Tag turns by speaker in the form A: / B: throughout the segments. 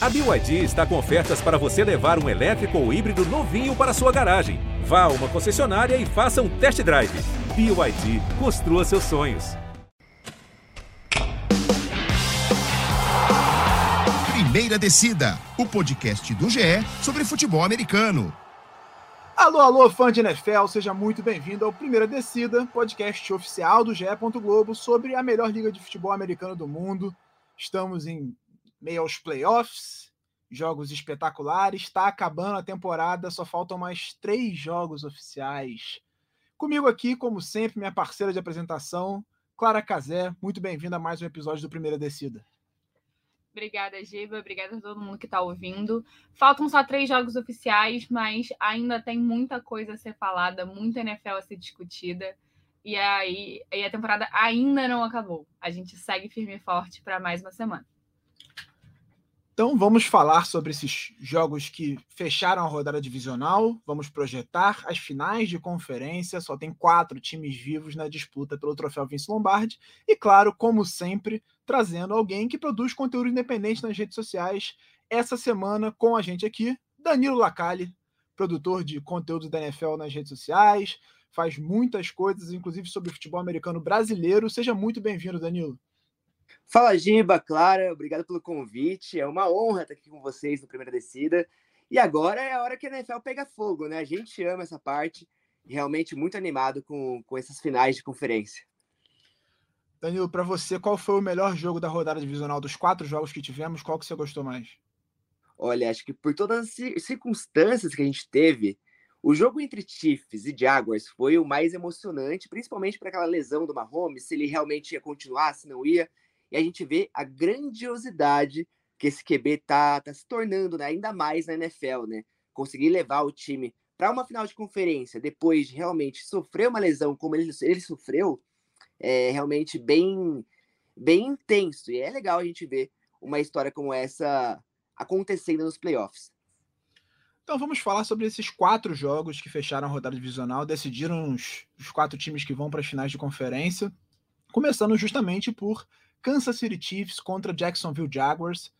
A: A BYD está com ofertas para você levar um elétrico ou híbrido novinho para sua garagem. Vá a uma concessionária e faça um test drive. BYD, construa seus sonhos.
B: Primeira Descida, o podcast do GE sobre futebol americano.
C: Alô, alô, fã de NFL, seja muito bem-vindo ao Primeira Descida, podcast oficial do GE. Globo sobre a melhor liga de futebol americano do mundo. Estamos em meio aos playoffs, jogos espetaculares. Está acabando a temporada, só faltam mais três jogos oficiais. Comigo aqui, como sempre, minha parceira de apresentação, Clara Cazé. Muito bem-vinda a mais um episódio do Primeira Descida.
D: Obrigada, Giba. Obrigada a todo mundo que está ouvindo. Faltam só três jogos oficiais, mas ainda tem muita coisa a ser falada, muita NFL a ser discutida. E aí e a temporada ainda não acabou. A gente segue firme e forte para mais uma semana.
C: Então vamos falar sobre esses jogos que fecharam a rodada divisional, vamos projetar as finais de conferência, só tem quatro times vivos na disputa pelo troféu Vince Lombardi, e claro, como sempre, trazendo alguém que produz conteúdo independente nas redes sociais. Essa semana com a gente aqui, Danilo Lacalle, produtor de conteúdo da NFL nas redes sociais, faz muitas coisas, inclusive sobre futebol americano brasileiro. Seja muito bem-vindo, Danilo.
E: Fala, Giba, Clara, obrigado pelo convite. É uma honra estar aqui com vocês no Primeira Descida. E agora é a hora que a NFL pega fogo, né? A gente ama essa parte e realmente muito animado com, com essas finais de conferência.
C: Danilo, para você, qual foi o melhor jogo da rodada divisional dos quatro jogos que tivemos? Qual que você gostou mais?
E: Olha, acho que por todas as circunstâncias que a gente teve, o jogo entre Chiefs e Jaguars foi o mais emocionante, principalmente para aquela lesão do Mahomes, se ele realmente ia continuar, se não ia e a gente vê a grandiosidade que esse QB tá, tá se tornando, né? ainda mais na NFL, né? Conseguir levar o time para uma final de conferência depois de realmente sofrer uma lesão como ele, ele sofreu, é realmente bem, bem intenso. E é legal a gente ver uma história como essa acontecendo nos playoffs.
C: Então vamos falar sobre esses quatro jogos que fecharam a rodada divisional, decidiram os, os quatro times que vão para as finais de conferência, começando justamente por Kansas City Chiefs contra Jacksonville Jaguars,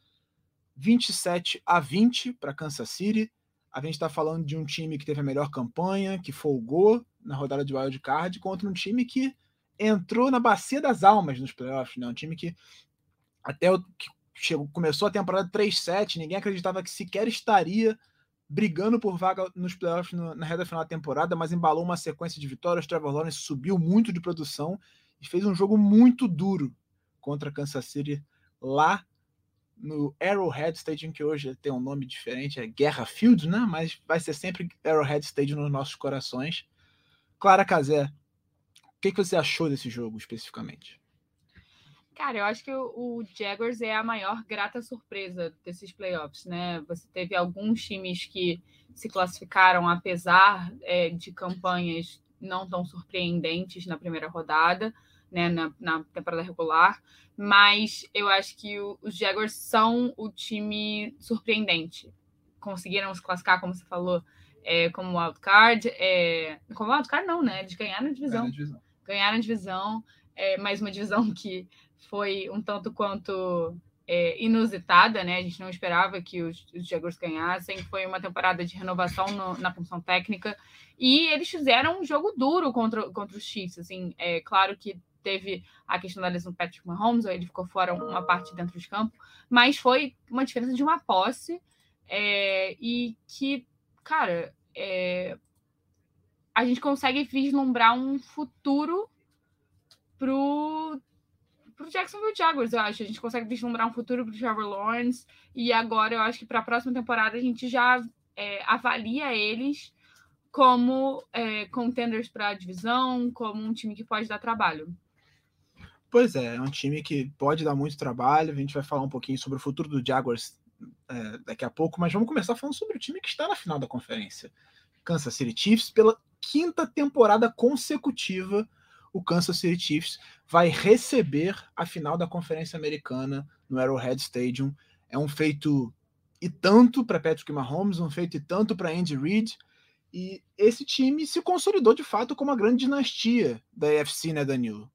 C: 27 a 20 para Kansas City. A gente está falando de um time que teve a melhor campanha, que folgou na rodada de wild card, contra um time que entrou na bacia das almas nos playoffs, né? Um time que até o, que chegou, começou a temporada 3-7, ninguém acreditava que sequer estaria brigando por vaga nos playoffs no, na reta final da temporada, mas embalou uma sequência de vitórias. Trevor Lawrence subiu muito de produção e fez um jogo muito duro contra Kansas City lá no Arrowhead Stadium, que hoje tem um nome diferente, é Guerra Field, né? Mas vai ser sempre Arrowhead Stadium nos nossos corações. Clara Casé, o que, que você achou desse jogo especificamente?
D: Cara, eu acho que o, Jaguars é a maior grata surpresa desses playoffs, né? Você teve alguns times que se classificaram apesar é, de campanhas não tão surpreendentes na primeira rodada né, na, na temporada regular, mas eu acho que o, os Jaguars são o time surpreendente. Conseguiram se classificar, como você falou, é, como wildcard. É, como wildcard, não, né? Eles ganharam a divisão. Ganharam a divisão. Ganharam a divisão é, mais uma divisão que foi um tanto quanto é, inusitada, né? A gente não esperava que os, os Jaguars ganhassem. Foi uma temporada de renovação no, na função técnica e eles fizeram um jogo duro contra, contra os Chiefs. Assim, é claro que teve a questão da lesão do Patrick Mahomes, ele ficou fora uma parte dentro de campo, mas foi uma diferença de uma posse é, e que, cara, é, a gente consegue vislumbrar um futuro pro pro Jacksonville Jaguars, eu acho. A gente consegue vislumbrar um futuro pro Trevor Lawrence e agora eu acho que para a próxima temporada a gente já é, avalia eles como é, contenders para a divisão, como um time que pode dar trabalho.
C: Pois é, é um time que pode dar muito trabalho. A gente vai falar um pouquinho sobre o futuro do Jaguars é, daqui a pouco, mas vamos começar falando sobre o time que está na final da conferência. Kansas City Chiefs, pela quinta temporada consecutiva, o Kansas City Chiefs vai receber a final da Conferência Americana no Arrowhead Stadium. É um feito e tanto para Patrick Mahomes, um feito e tanto para Andy Reid. E esse time se consolidou de fato como uma grande dinastia da AFC, né, Danilo?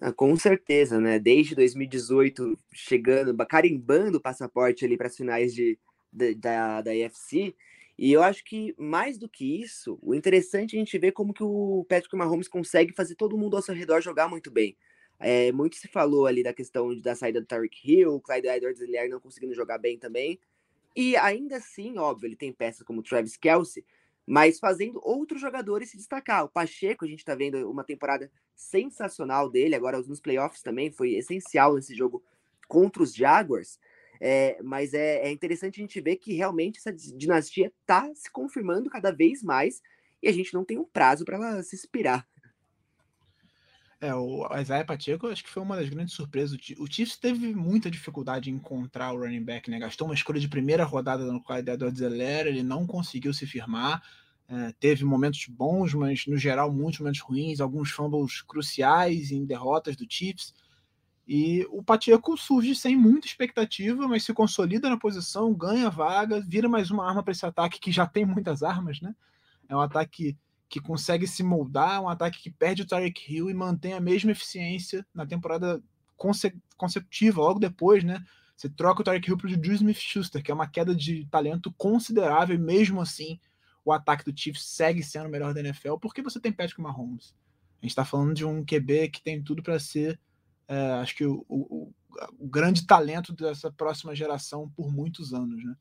E: Ah, com certeza, né? Desde 2018, chegando, carimbando o passaporte ali para as finais de, de, da, da EFC. E eu acho que, mais do que isso, o interessante é a gente ver como que o Patrick Mahomes consegue fazer todo mundo ao seu redor jogar muito bem. É, muito se falou ali da questão da saída do Tyreek Hill, Clyde Edwards-Helaire não conseguindo jogar bem também. E ainda assim, óbvio, ele tem peças como Travis Kelsey, mas fazendo outros jogadores se destacar. O Pacheco, a gente está vendo uma temporada sensacional dele, agora nos playoffs também, foi essencial nesse jogo contra os Jaguars. É, mas é, é, interessante a gente ver que realmente essa dinastia está se confirmando cada vez mais e a gente não tem um prazo para ela se inspirar.
C: É, o Isaiah Pacheco acho que foi uma das grandes surpresas. O Chiefs teve muita dificuldade em encontrar o running back, né? Gastou uma escolha de primeira rodada no qualidade do Zeller, ele não conseguiu se firmar. É, teve momentos bons, mas no geral muitos momentos ruins, alguns fumbles cruciais em derrotas do Chiefs. E o Pacheco surge sem muita expectativa, mas se consolida na posição, ganha vaga, vira mais uma arma para esse ataque que já tem muitas armas, né? É um ataque que consegue se moldar, um ataque que perde o Tarek Hill e mantém a mesma eficiência na temporada conse consecutiva, logo depois, né? Você troca o Tarek Hill para o Juju Smith-Schuster, que é uma queda de talento considerável, e mesmo assim o ataque do Chiefs segue sendo o melhor da NFL, porque você tem Patrick Mahomes. A gente está falando de um QB que tem tudo para ser, é, acho que, o, o, o, grande talento dessa próxima geração por muitos anos. Né?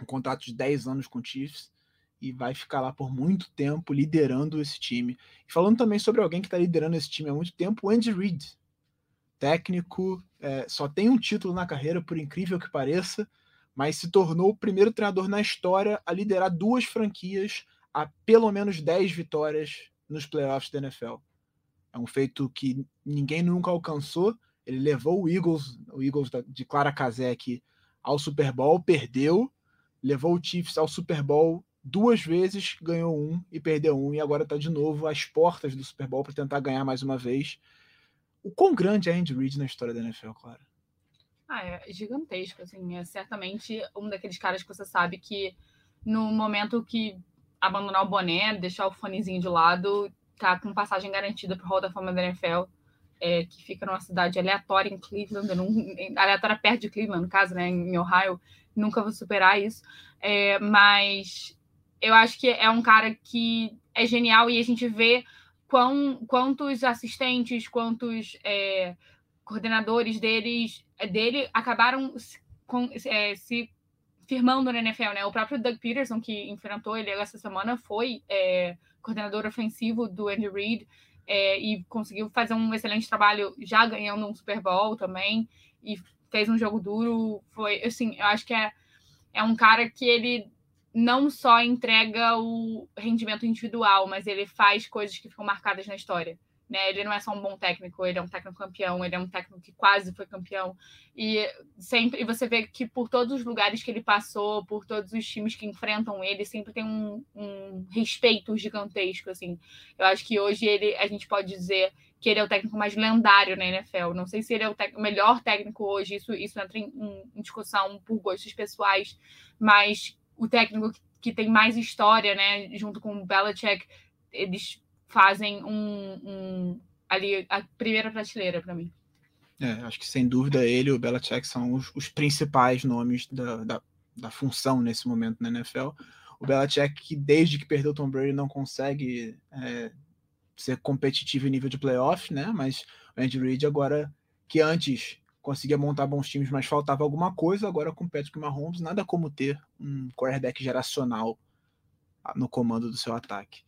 C: Um contrato de 10 anos com o Chiefs e vai ficar lá por muito tempo liderando esse time. E falando também sobre alguém que está liderando esse time há muito tempo, o Andy Reid. Técnico, é, só tem um título na carreira, por incrível que pareça, mas se tornou o primeiro treinador na história a liderar duas franquias a pelo menos 10 vitórias nos playoffs da NFL. É um feito que ninguém nunca alcançou. Ele levou o Eagles, o Eagles de Clara Kazek ao Super Bowl, perdeu, levou o Chiefs ao Super Bowl duas vezes, ganhou um e perdeu um, e agora está de novo às portas do Super Bowl para tentar ganhar mais uma vez. O quão grande é Andy Reid na história da NFL, claro?
D: Ah, é gigantesco, assim, é certamente um daqueles caras que você sabe que no momento que abandonar o boné, deixar o fonezinho de lado, tá com passagem garantida pro Hall da Fama da NFL, é, que fica numa cidade aleatória em Cleveland, num, aleatória perto de Cleveland, no caso, né, em Ohio, nunca vou superar isso, é, mas eu acho que é um cara que é genial e a gente vê quão, quantos assistentes, quantos é, coordenadores deles, dele acabaram com, é, se firmando na NFL, né? O próprio Doug Peterson, que enfrentou ele essa semana, foi é, coordenador ofensivo do Andy Reid é, e conseguiu fazer um excelente trabalho, já ganhando um Super Bowl também, e fez um jogo duro. Foi, assim, eu acho que é, é um cara que ele não só entrega o rendimento individual, mas ele faz coisas que ficam marcadas na história. Né? Ele não é só um bom técnico, ele é um técnico campeão, ele é um técnico que quase foi campeão. E sempre e você vê que por todos os lugares que ele passou, por todos os times que enfrentam ele, sempre tem um, um respeito gigantesco. Assim. Eu acho que hoje ele, a gente pode dizer que ele é o técnico mais lendário na NFL. Não sei se ele é o, o melhor técnico hoje, isso, isso entra em, em, discussão por gostos pessoais, mas o técnico que, tem mais história, né, junto com o Belichick, eles fazem um, um ali a primeira prateleira para mim.
C: É, acho que sem dúvida ele e o Belichick são os, os principais nomes da, da, da, função nesse momento na NFL. O Belichick, que desde que perdeu o Tom Brady, não consegue é, ser competitivo em nível de playoff, né? Mas o Andy Reid agora, que antes conseguia montar bons times, mas faltava alguma coisa, agora com Patrick Mahomes, nada como ter um quarterback geracional no comando do seu ataque.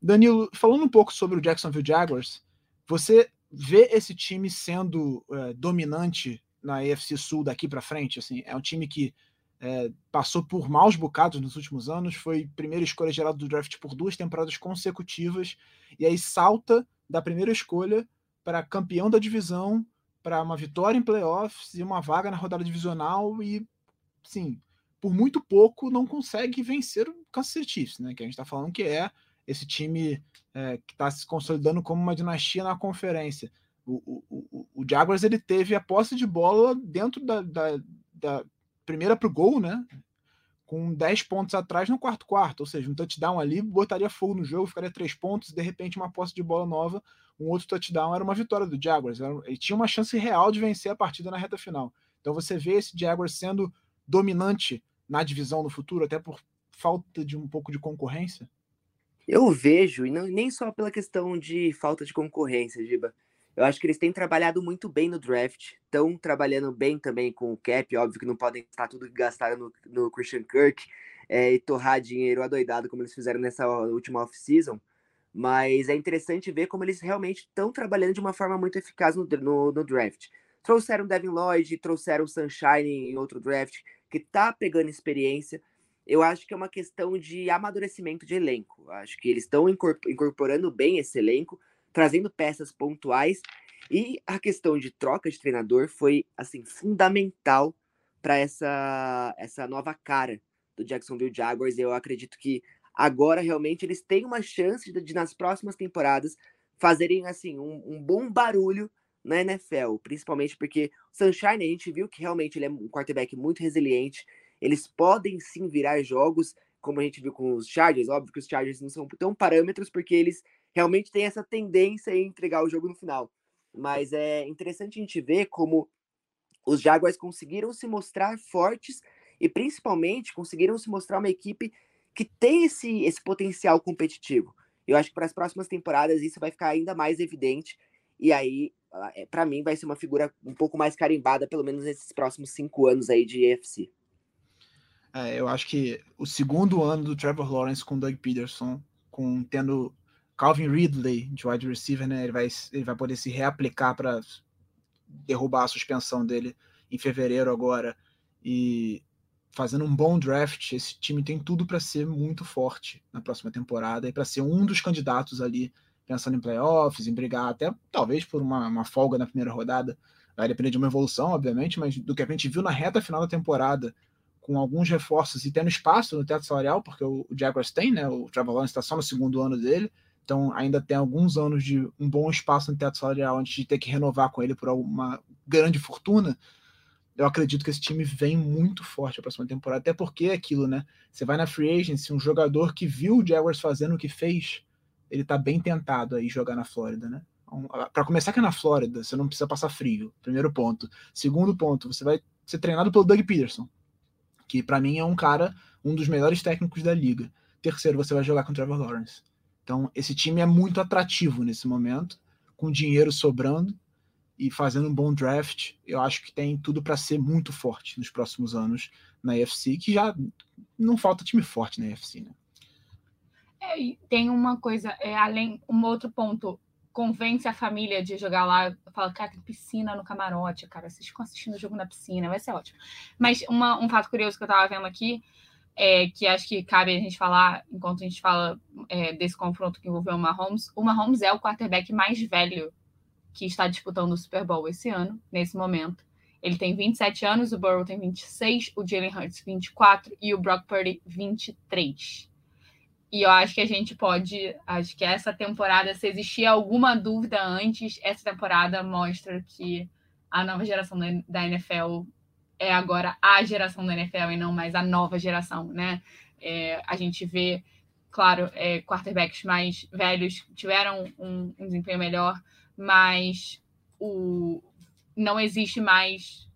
C: Danilo, falando um pouco sobre o Jacksonville Jaguars, você vê esse time sendo é, dominante na AFC Sul daqui para frente? Assim, é um time que é, passou por maus bocados nos últimos anos, foi primeira escolha geral do draft por duas temporadas consecutivas, e aí salta da primeira escolha para campeão da divisão, para uma vitória em playoffs e uma vaga na rodada divisional, e sim, por muito pouco não consegue vencer o Kansas City Chiefs, né? Que a gente está falando que é esse time é, que está se consolidando como uma dinastia na conferência. O, o, o, o, Jaguars ele teve a posse de bola dentro da, da, da primeira para o gol, né? Com 10 pontos atrás no quarto quarto, ou seja, um touchdown ali botaria fogo no jogo, ficaria três pontos, de repente uma posse de bola nova, um outro touchdown era uma vitória do Jaguars, ele tinha uma chance real de vencer a partida na reta final. Então você vê esse Jaguars sendo dominante na divisão no futuro, até por falta de um pouco de concorrência?
E: Eu vejo, e não, nem só pela questão de falta de concorrência, Giba. Eu acho que eles têm trabalhado muito bem no draft, estão trabalhando bem também com o cap, óbvio que não podem gastar tudo gastaram no, no Christian Kirk é, e torrar dinheiro adoidado como eles fizeram nessa última off-season, mas é interessante ver como eles realmente estão trabalhando de uma forma muito eficaz no, no, no draft. Trouxeram Devin Lloyd, trouxeram Sunshine em outro draft, que tá pegando experiência. Eu acho que é uma questão de amadurecimento de elenco. Acho que eles estão incorporando bem esse elenco, trazendo peças pontuais. E a questão de troca de treinador foi assim fundamental para essa essa nova cara do Jacksonville Jaguars. Eu acredito que agora realmente eles têm uma chance de, de nas próximas temporadas fazerem assim um, um bom barulho na NFL, principalmente porque o Sunshine a gente viu que realmente ele é um quarterback muito resiliente. Eles podem sim virar jogos, como a gente viu com os Chargers. Óbvio que os Chargers não são tão parâmetros porque eles realmente têm essa tendência em entregar o jogo no final. Mas é interessante a gente ver como os Jaguars conseguiram se mostrar fortes e principalmente conseguiram se mostrar uma equipe que tem esse, esse potencial competitivo. Eu acho que para as próximas temporadas isso vai ficar ainda mais evidente. E aí é, para mim, vai ser uma figura um pouco mais carimbada, pelo menos nesses próximos cinco anos aí de EFC.
C: É, eu acho que o segundo ano do Trevor Lawrence com Doug Peterson, com tendo Calvin Ridley de wide receiver, né? Ele vai, ele vai poder se reaplicar para derrubar a suspensão dele em fevereiro agora e fazendo um bom draft, esse time tem tudo para ser muito forte na próxima temporada e para ser um dos candidatos ali pensando em playoffs, em brigar até talvez por uma, uma folga na primeira rodada. Vai depender de uma evolução, obviamente, mas do que a gente viu na reta final da temporada, com alguns reforços e tendo espaço no teto salarial, porque o, Jaguars tem, né? O Trevor Lawrence está só no segundo ano dele, então ainda tem alguns anos de um bom espaço no teto salarial antes de ter que renovar com ele por uma grande fortuna. Eu acredito que esse time vem muito forte a próxima temporada, até porque é aquilo, né? Você vai na free agency, um jogador que viu o Jaguars fazendo o que fez, ele está bem tentado aí jogar na Flórida, né? Então, Para começar que é na Flórida, você não precisa passar frio. Primeiro ponto. Segundo ponto, você vai ser treinado pelo Doug Peterson, que para mim é um cara, um dos melhores técnicos da liga. Terceiro, você vai jogar com o Trevor Lawrence. Então, esse time é muito atrativo nesse momento, com dinheiro sobrando e fazendo um bom draft. Eu acho que tem tudo para ser muito forte nos próximos anos na UFC, que já não falta time forte na UFC, né?
D: É, tem uma coisa, é, além, um outro ponto, convence a família de jogar lá, fala, cara, tem piscina no camarote, cara, vocês ficam assistindo o jogo na piscina, vai ser ótimo. Mas uma, um fato curioso que eu tava vendo aqui, é, que acho que cabe a gente falar, enquanto a gente fala é, desse confronto que envolveu o Mahomes, o Mahomes é o quarterback mais velho que está disputando o Super Bowl esse ano, nesse momento. Ele tem 27 anos, o Burrow tem 26, o Jalen Hurts 24 e o Brock Purdy 23. E eu acho que a gente pode, acho que essa temporada, se existia alguma dúvida antes, essa temporada mostra que a nova geração da NFL é agora a geração da NFL e não mais a nova geração, né? É, a gente vê, claro, é, quarterbacks mais velhos tiveram um, um desempenho melhor, mas o, não existe mais.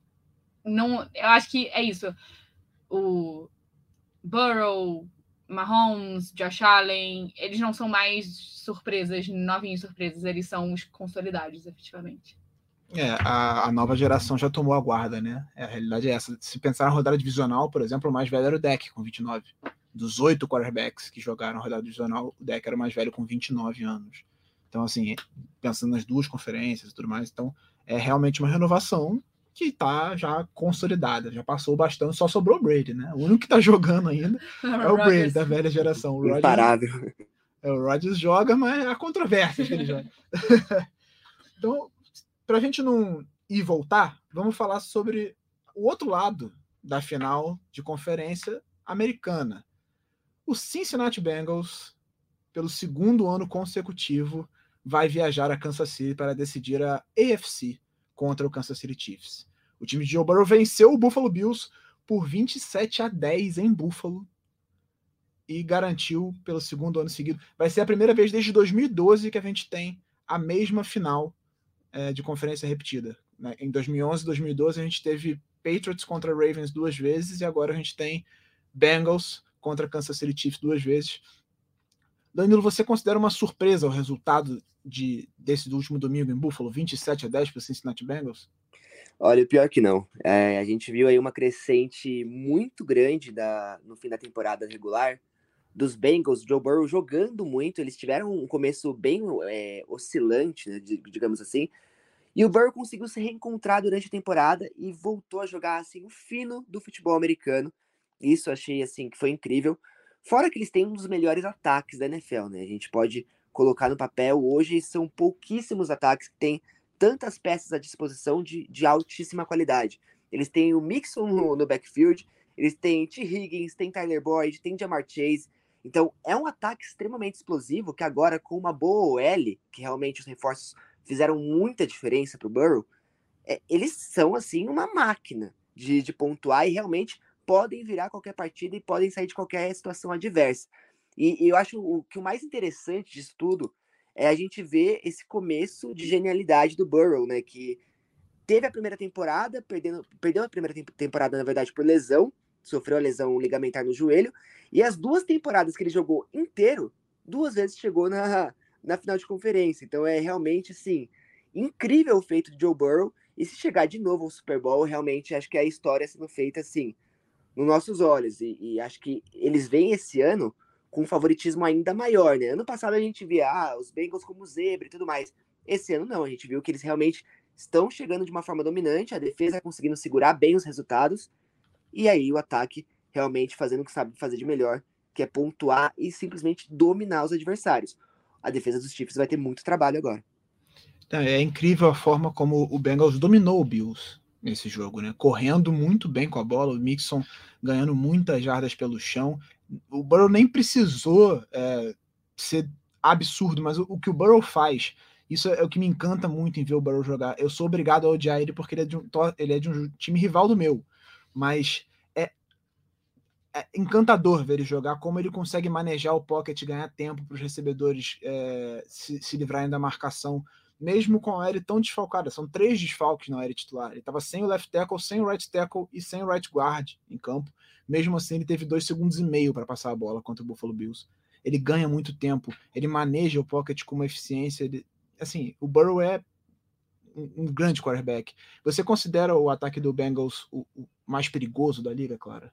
D: Não, eu acho que é isso. O Burrow, Mahomes, Josh Allen, eles não são mais surpresas, novinhos surpresas, eles são os consolidados, efetivamente.
C: É, a, a, nova geração já tomou a guarda, né? É, a realidade é essa. Se pensar na rodada divisional, por exemplo, o mais velho era o Deck, com 29. Dos oito quarterbacks que jogaram a rodada divisional, o Deck era o mais velho com 29 anos. Então, assim, pensando nas duas conferências e tudo mais, então é realmente uma renovação que está já consolidada, já passou bastante, só sobrou o Brady, né? O único que está jogando ainda é o Brady da velha geração. O
E: Rodgers, Imparável.
C: É, o Rodgers joga, mas há controvérsias que ele joga. então, para a gente não ir voltar, vamos falar sobre o outro lado da final de conferência americana. O Cincinnati Bengals, pelo segundo ano consecutivo, vai viajar a Kansas City para decidir a AFC contra o Kansas City Chiefs. O time de Joe Burrow venceu o Buffalo Bills por 27 a 10 em Buffalo e garantiu pelo segundo ano seguido. Vai ser a primeira vez desde 2012 que a gente tem a mesma final é, de conferência repetida. Né? Em 2011 e 2012 a gente teve Patriots contra Ravens duas vezes e agora a gente tem Bengals contra Kansas City Chiefs duas vezes. Danilo, você considera uma surpresa o resultado de, desse último domingo em Buffalo, 27 a 10 para Cincinnati Bengals?
E: Olha, pior que não. É, a gente viu aí uma crescente muito grande da, no fim da temporada regular dos Bengals, Joe Burrow jogando muito. Eles tiveram um começo bem é, oscilante, né, digamos assim. E o Burrow conseguiu se reencontrar durante a temporada e voltou a jogar assim o fino do futebol americano. Isso achei assim que foi incrível. Fora que eles têm um dos melhores ataques da NFL, né? A gente pode colocar no papel hoje são pouquíssimos ataques que têm tantas peças à disposição de, de altíssima qualidade. Eles têm o Mixon no, no backfield, eles têm T. Higgins, tem Tyler Boyd, tem Jamar Chase. Então, é um ataque extremamente explosivo que agora, com uma boa OL, que realmente os reforços fizeram muita diferença para o Burrow, é, eles são, assim, uma máquina de, de pontuar e realmente podem virar qualquer partida e podem sair de qualquer situação adversa. E, e eu acho o que o mais interessante disso tudo é a gente ver esse começo de genialidade do Burrow, né? Que teve a primeira temporada, perdendo, perdeu a primeira temporada, na verdade, por lesão, sofreu a lesão ligamentar no joelho, e as duas temporadas que ele jogou inteiro, duas vezes chegou na, na final de conferência. Então é realmente, assim, incrível o feito de Joe Burrow, e se chegar de novo ao Super Bowl, realmente acho que é a história sendo feita, assim, nos nossos olhos, e, e acho que eles vêm esse ano com um favoritismo ainda maior, né? Ano passado a gente via ah, os Bengals como zebra e tudo mais. Esse ano não, a gente viu que eles realmente estão chegando de uma forma dominante, a defesa conseguindo segurar bem os resultados, e aí o ataque realmente fazendo o que sabe fazer de melhor, que é pontuar e simplesmente dominar os adversários. A defesa dos Chiefs vai ter muito trabalho agora.
C: É incrível a forma como o Bengals dominou o Bills nesse jogo, né? Correndo muito bem com a bola, o Mixon ganhando muitas jardas pelo chão o Burrow nem precisou é, ser absurdo, mas o, o, que o Burrow faz, isso é o que me encanta muito em ver o Burrow jogar. Eu sou obrigado a odiar ele porque ele é de um, ele é de um time rival do meu, mas é, encantador ver ele jogar, como ele consegue manejar o pocket, ganhar tempo para os recebedores é, se, se livrarem da marcação mesmo com a área tão desfalcada. São três desfalques na área titular. Ele estava sem o left tackle, sem o right tackle e sem o right guard em campo. Mesmo assim, ele teve dois segundos e meio para passar a bola contra o Buffalo Bills. Ele ganha muito tempo, ele maneja o pocket com uma eficiência. Ele, assim, o Burrow é um, um, grande quarterback. Você considera o ataque do Bengals o, o mais perigoso da liga, Clara?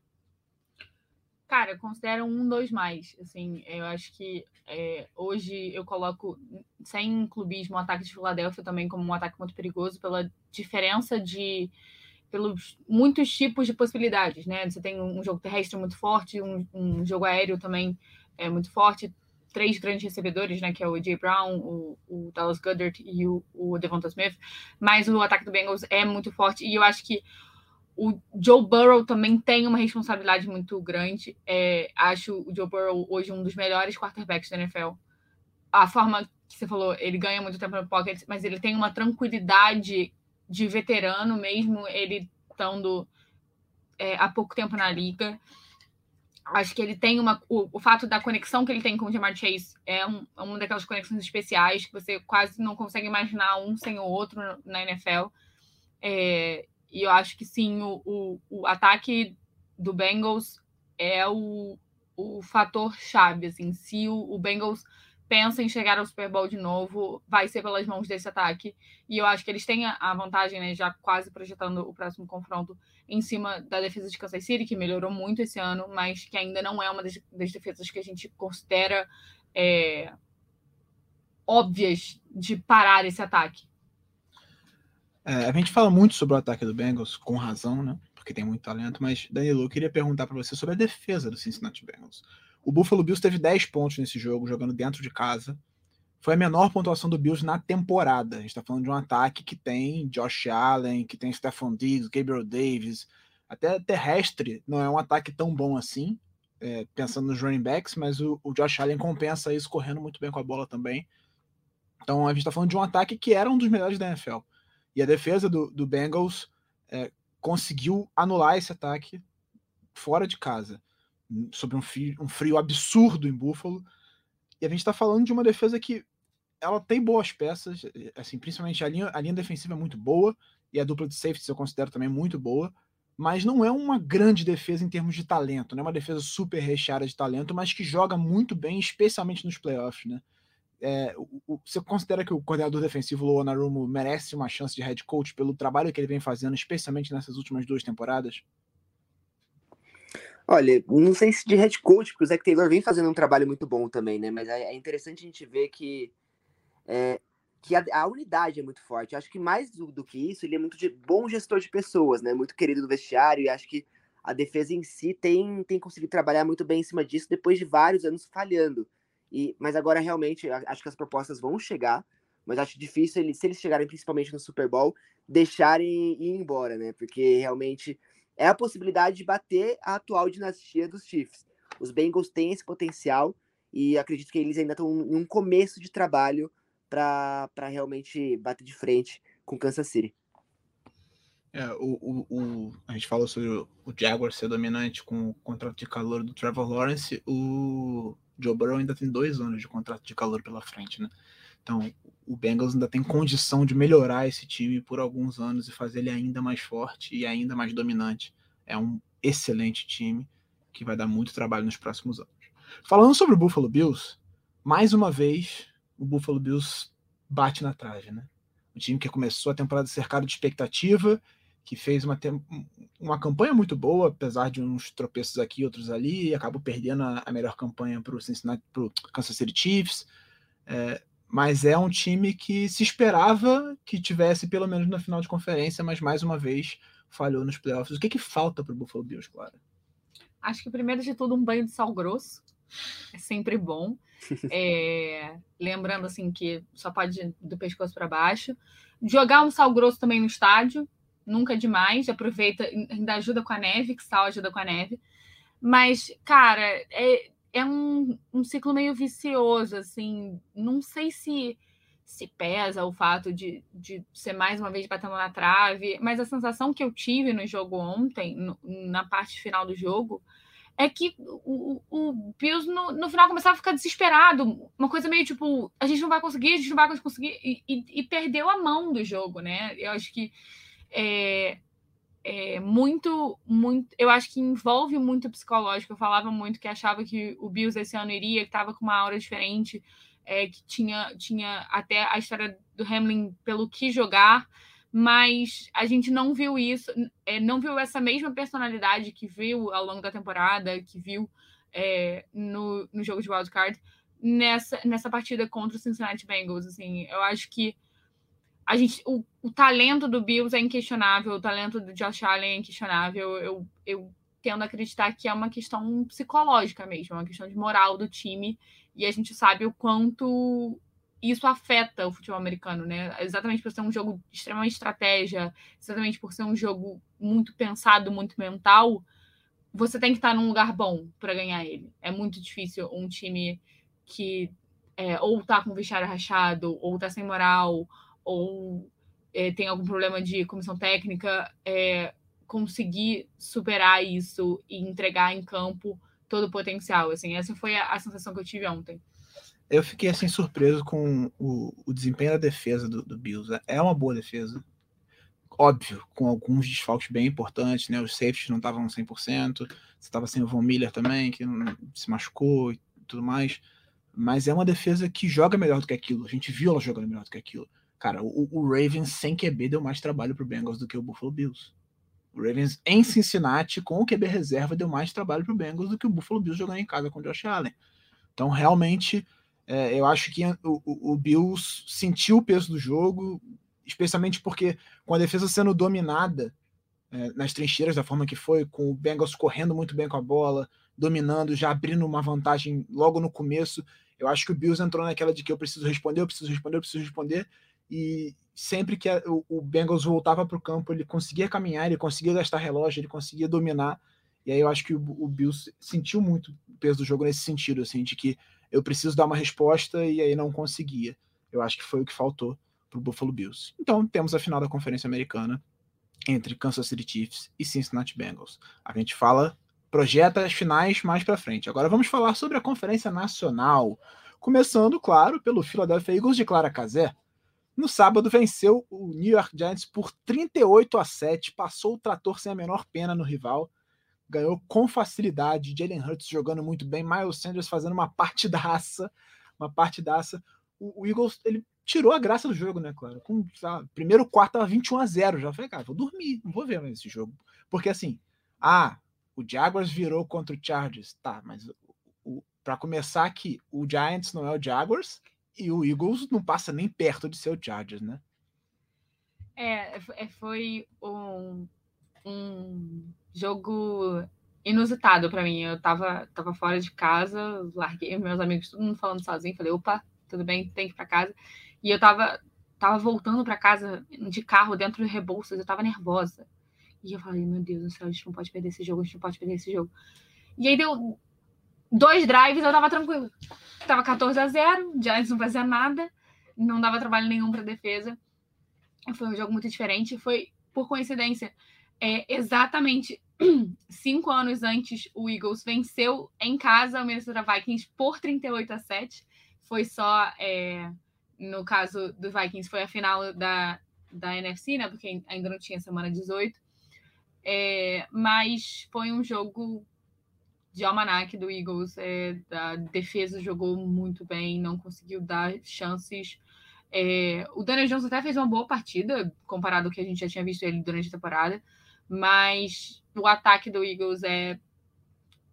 D: Cara, eu considero um, dois mais. Assim, eu acho que é, hoje eu coloco, sem clubismo, o ataque de Filadélfia também como um ataque muito perigoso pela diferença de. pelos muitos tipos de possibilidades, né? Você tem um jogo terrestre muito forte, um, um jogo aéreo também é muito forte, três grandes recebedores, né? Que é o Jay Brown, o, o Dallas Goddard e o, o Devonta Smith. Mas o ataque do Bengals é muito forte e eu acho que o Joe Burrow também tem uma responsabilidade muito grande. É, acho o Joe Burrow hoje um dos melhores quarterbacks da NFL. A forma que você falou, ele ganha muito tempo no pocket, mas ele tem uma tranquilidade de veterano, mesmo ele estando é, há pouco tempo na liga. Acho que ele tem uma. O, o fato da conexão que ele tem com o Jamar Chase é, um, é uma daquelas conexões especiais que você quase não consegue imaginar um sem o outro na NFL. É, e eu acho que sim, o, o, o ataque do Bengals é o, o fator chave. Assim, se o, o Bengals pensa em chegar ao Super Bowl de novo, vai ser pelas mãos desse ataque. E eu acho que eles têm a vantagem, né, já quase projetando o próximo confronto em cima da defesa de Kansas City, que melhorou muito esse ano, mas que ainda não é uma das, das defesas que a gente considera é, óbvias de parar esse ataque.
C: É, a gente fala muito sobre o ataque do Bengals, com razão, né? Porque tem muito talento, mas, Danilo, eu queria perguntar para você sobre a defesa do Cincinnati Bengals. O Buffalo Bills teve 10 pontos nesse jogo, jogando dentro de casa. Foi a menor pontuação do Bills na temporada. A gente está falando de um ataque que tem Josh Allen, que tem Stephon Diggs, Gabriel Davis. Até terrestre não é um ataque tão bom assim, é, pensando nos running backs, mas o, o Josh Allen compensa isso correndo muito bem com a bola também. Então a gente está falando de um ataque que era um dos melhores da NFL. E a defesa do, do Bengals é, conseguiu anular esse ataque fora de casa, sobre um frio, um frio absurdo em Buffalo. E a gente está falando de uma defesa que ela tem boas peças, assim, principalmente a linha, a linha defensiva é muito boa e a dupla de safeties eu considero também muito boa, mas não é uma grande defesa em termos de talento, não é uma defesa super recheada de talento, mas que joga muito bem, especialmente nos playoffs, né? É, você considera que o coordenador defensivo Luonarumo merece uma chance de head coach pelo trabalho que ele vem fazendo, especialmente nessas últimas duas temporadas?
E: Olha, não sei se de head coach, porque o Zach Taylor vem fazendo um trabalho muito bom também, né? Mas é, é interessante a gente ver que, é, que a, a, unidade é muito forte. Eu acho que mais do, do, que isso, ele é muito de bom gestor de pessoas, né? Muito querido no vestiário, e acho que a defesa em si tem, tem conseguido trabalhar muito bem em cima disso depois de vários anos falhando. E, mas agora realmente acho que as propostas vão chegar, mas acho difícil eles, se eles chegarem principalmente no Super Bowl, deixarem ir embora, né? Porque realmente é a possibilidade de bater a atual dinastia dos Chiefs. Os Bengals têm esse potencial e acredito que eles ainda estão em um começo de trabalho para realmente bater de frente com Kansas City.
C: É, o, o, o, a gente falou sobre o, Jaguar ser dominante com o contrato de calor do Trevor Lawrence. O Joe Burrow ainda tem dois anos de contrato de calor pela frente, né? Então, o Bengals ainda tem condição de melhorar esse time por alguns anos e fazer ele ainda mais forte e ainda mais dominante. É um excelente time que vai dar muito trabalho nos próximos anos. Falando sobre o Buffalo Bills, mais uma vez o Buffalo Bills bate na trave, né? Um time que começou a temporada cercado de expectativa, que fez uma, uma campanha muito boa, apesar de uns tropeços aqui, outros ali, e acabou perdendo a, a melhor campanha para o Cincinnati, para o Kansas City Chiefs. É, mas é um time que se esperava que tivesse pelo menos na final de conferência, mas mais uma vez falhou nos playoffs. O que, que falta para o Buffalo Bills, Clara?
D: Acho que primeiro de tudo um banho de sal grosso é sempre bom. É, lembrando assim que só pode ir do pescoço para baixo. Jogar um sal grosso também no estádio, nunca é demais. Aproveita, ainda ajuda com a neve, que sal ajuda com a neve. Mas, cara, é, é um, um ciclo meio vicioso, assim. Não sei se se pesa o fato de, de ser mais uma vez batendo na trave, mas a sensação que eu tive no jogo ontem, no, na parte final do jogo, é que o, o Bills no, no, final começava a ficar desesperado, uma coisa meio tipo, a gente não vai conseguir, a gente não vai conseguir, e, e, e perdeu a mão do jogo, né? Eu acho que é, é, muito, muito. Eu acho que envolve muito psicológico. Eu falava muito que achava que o Bills esse ano iria, que estava com uma aura diferente, é, que tinha, tinha até a história do Hamlin pelo que jogar, mas a gente não viu isso, é, não viu essa mesma personalidade que viu ao longo da temporada, que viu é, no, no jogo de wildcard, nessa, nessa partida contra o Cincinnati Bengals. Assim, eu acho que a gente, o, o, talento do Bills é inquestionável, o talento do Josh Allen é inquestionável. Eu, eu tendo a acreditar que é uma questão psicológica mesmo, é uma questão de moral do time. E a gente sabe o quanto isso afeta o futebol americano, né? Exatamente por ser um jogo extremamente estratégia, exatamente por ser um jogo muito pensado, muito mental, você tem que estar num lugar bom para ganhar ele. É muito difícil um time que é, ou tá com o vestiário rachado, ou tá sem moral, ou é, tem algum problema de comissão técnica, é, conseguir superar isso e entregar em campo todo o potencial. Assim, essa foi a, a sensação que eu tive ontem.
C: Eu fiquei assim surpreso com o, o desempenho da defesa do, do, Bills. É uma boa defesa. Óbvio, com alguns desfalques bem importantes, né? Os safeties não estavam 100%. Você estava sem o Von Miller também, que se machucou e tudo mais. Mas é uma defesa que joga melhor do que aquilo. A gente viu ela jogando melhor do que aquilo. Cara, o, o Ravens sem QB deu mais trabalho pro Bengals do que o Buffalo Bills. O Ravens em Cincinnati, com o QB reserva, deu mais trabalho pro Bengals do que o Buffalo Bills jogando em casa com o Josh Allen. Então, realmente, é, eu acho que o, o, o, Bills sentiu o peso do jogo, especialmente porque com a defesa sendo dominada é, nas trincheiras da forma que foi, com o Bengals correndo muito bem com a bola, dominando, já abrindo uma vantagem logo no começo. Eu acho que o Bills entrou naquela de que eu preciso responder, eu preciso responder, eu preciso responder e sempre que o, Bengals voltava para o campo, ele conseguia caminhar, ele conseguia gastar relógio, ele conseguia dominar. E aí eu acho que o, o Bills sentiu muito o peso do jogo nesse sentido, assim, de que eu preciso dar uma resposta e aí não conseguia. Eu acho que foi o que faltou para o Buffalo Bills. Então temos a final da Conferência Americana entre Kansas City Chiefs e Cincinnati Bengals. A gente fala projeta as finais mais para frente. Agora vamos falar sobre a Conferência Nacional. Começando, claro, pelo Philadelphia Eagles de Clara Casé. No sábado venceu o New York Giants por 38 a 7, passou o trator sem a menor pena no rival, ganhou com facilidade, Jalen Hurts jogando muito bem, Miles Sanders fazendo uma partidaça, uma partidaça. O, o Eagles ele tirou a graça do jogo, né, claro? Com, sabe, primeiro quarto tava 21 a 0, já falei, cara, vou dormir, não vou ver mais esse jogo. Porque assim, ah, o Jaguars virou contra o Chargers, tá, mas para começar aqui, o Giants não é o Jaguars e o Eagles não passa nem perto de ser o Chargers, né?
D: É, é foi um, um jogo inusitado para mim. Eu tava, tava fora de casa, larguei meus amigos, todo mundo falando sozinho. Falei, opa, tudo bem, tem que ir para casa. E eu tava, tava voltando para casa de carro dentro de Rebouças, eu tava nervosa. E eu falei, meu Deus do céu, a gente não pode perder esse jogo, a gente não pode perder esse jogo. E aí deu dois drives, eu tava tranquilo. Tava 14 a 0, Giants não fazia nada, não dava trabalho nenhum para defesa. Foi um jogo muito diferente. Foi, por coincidência, é, exatamente cinco anos antes, o Eagles venceu em casa o Minnesota Vikings por 38 a 7. Foi só, é, no caso do Vikings, foi a final da, da NFC, né? Porque ainda não tinha semana 18. É, mas foi um jogo de almanac do Eagles. É, a defesa jogou muito bem, não conseguiu dar chances. É, o Daniel Jones até fez uma boa partida, comparado ao que a gente já tinha visto ele durante a temporada, mas o ataque do Eagles é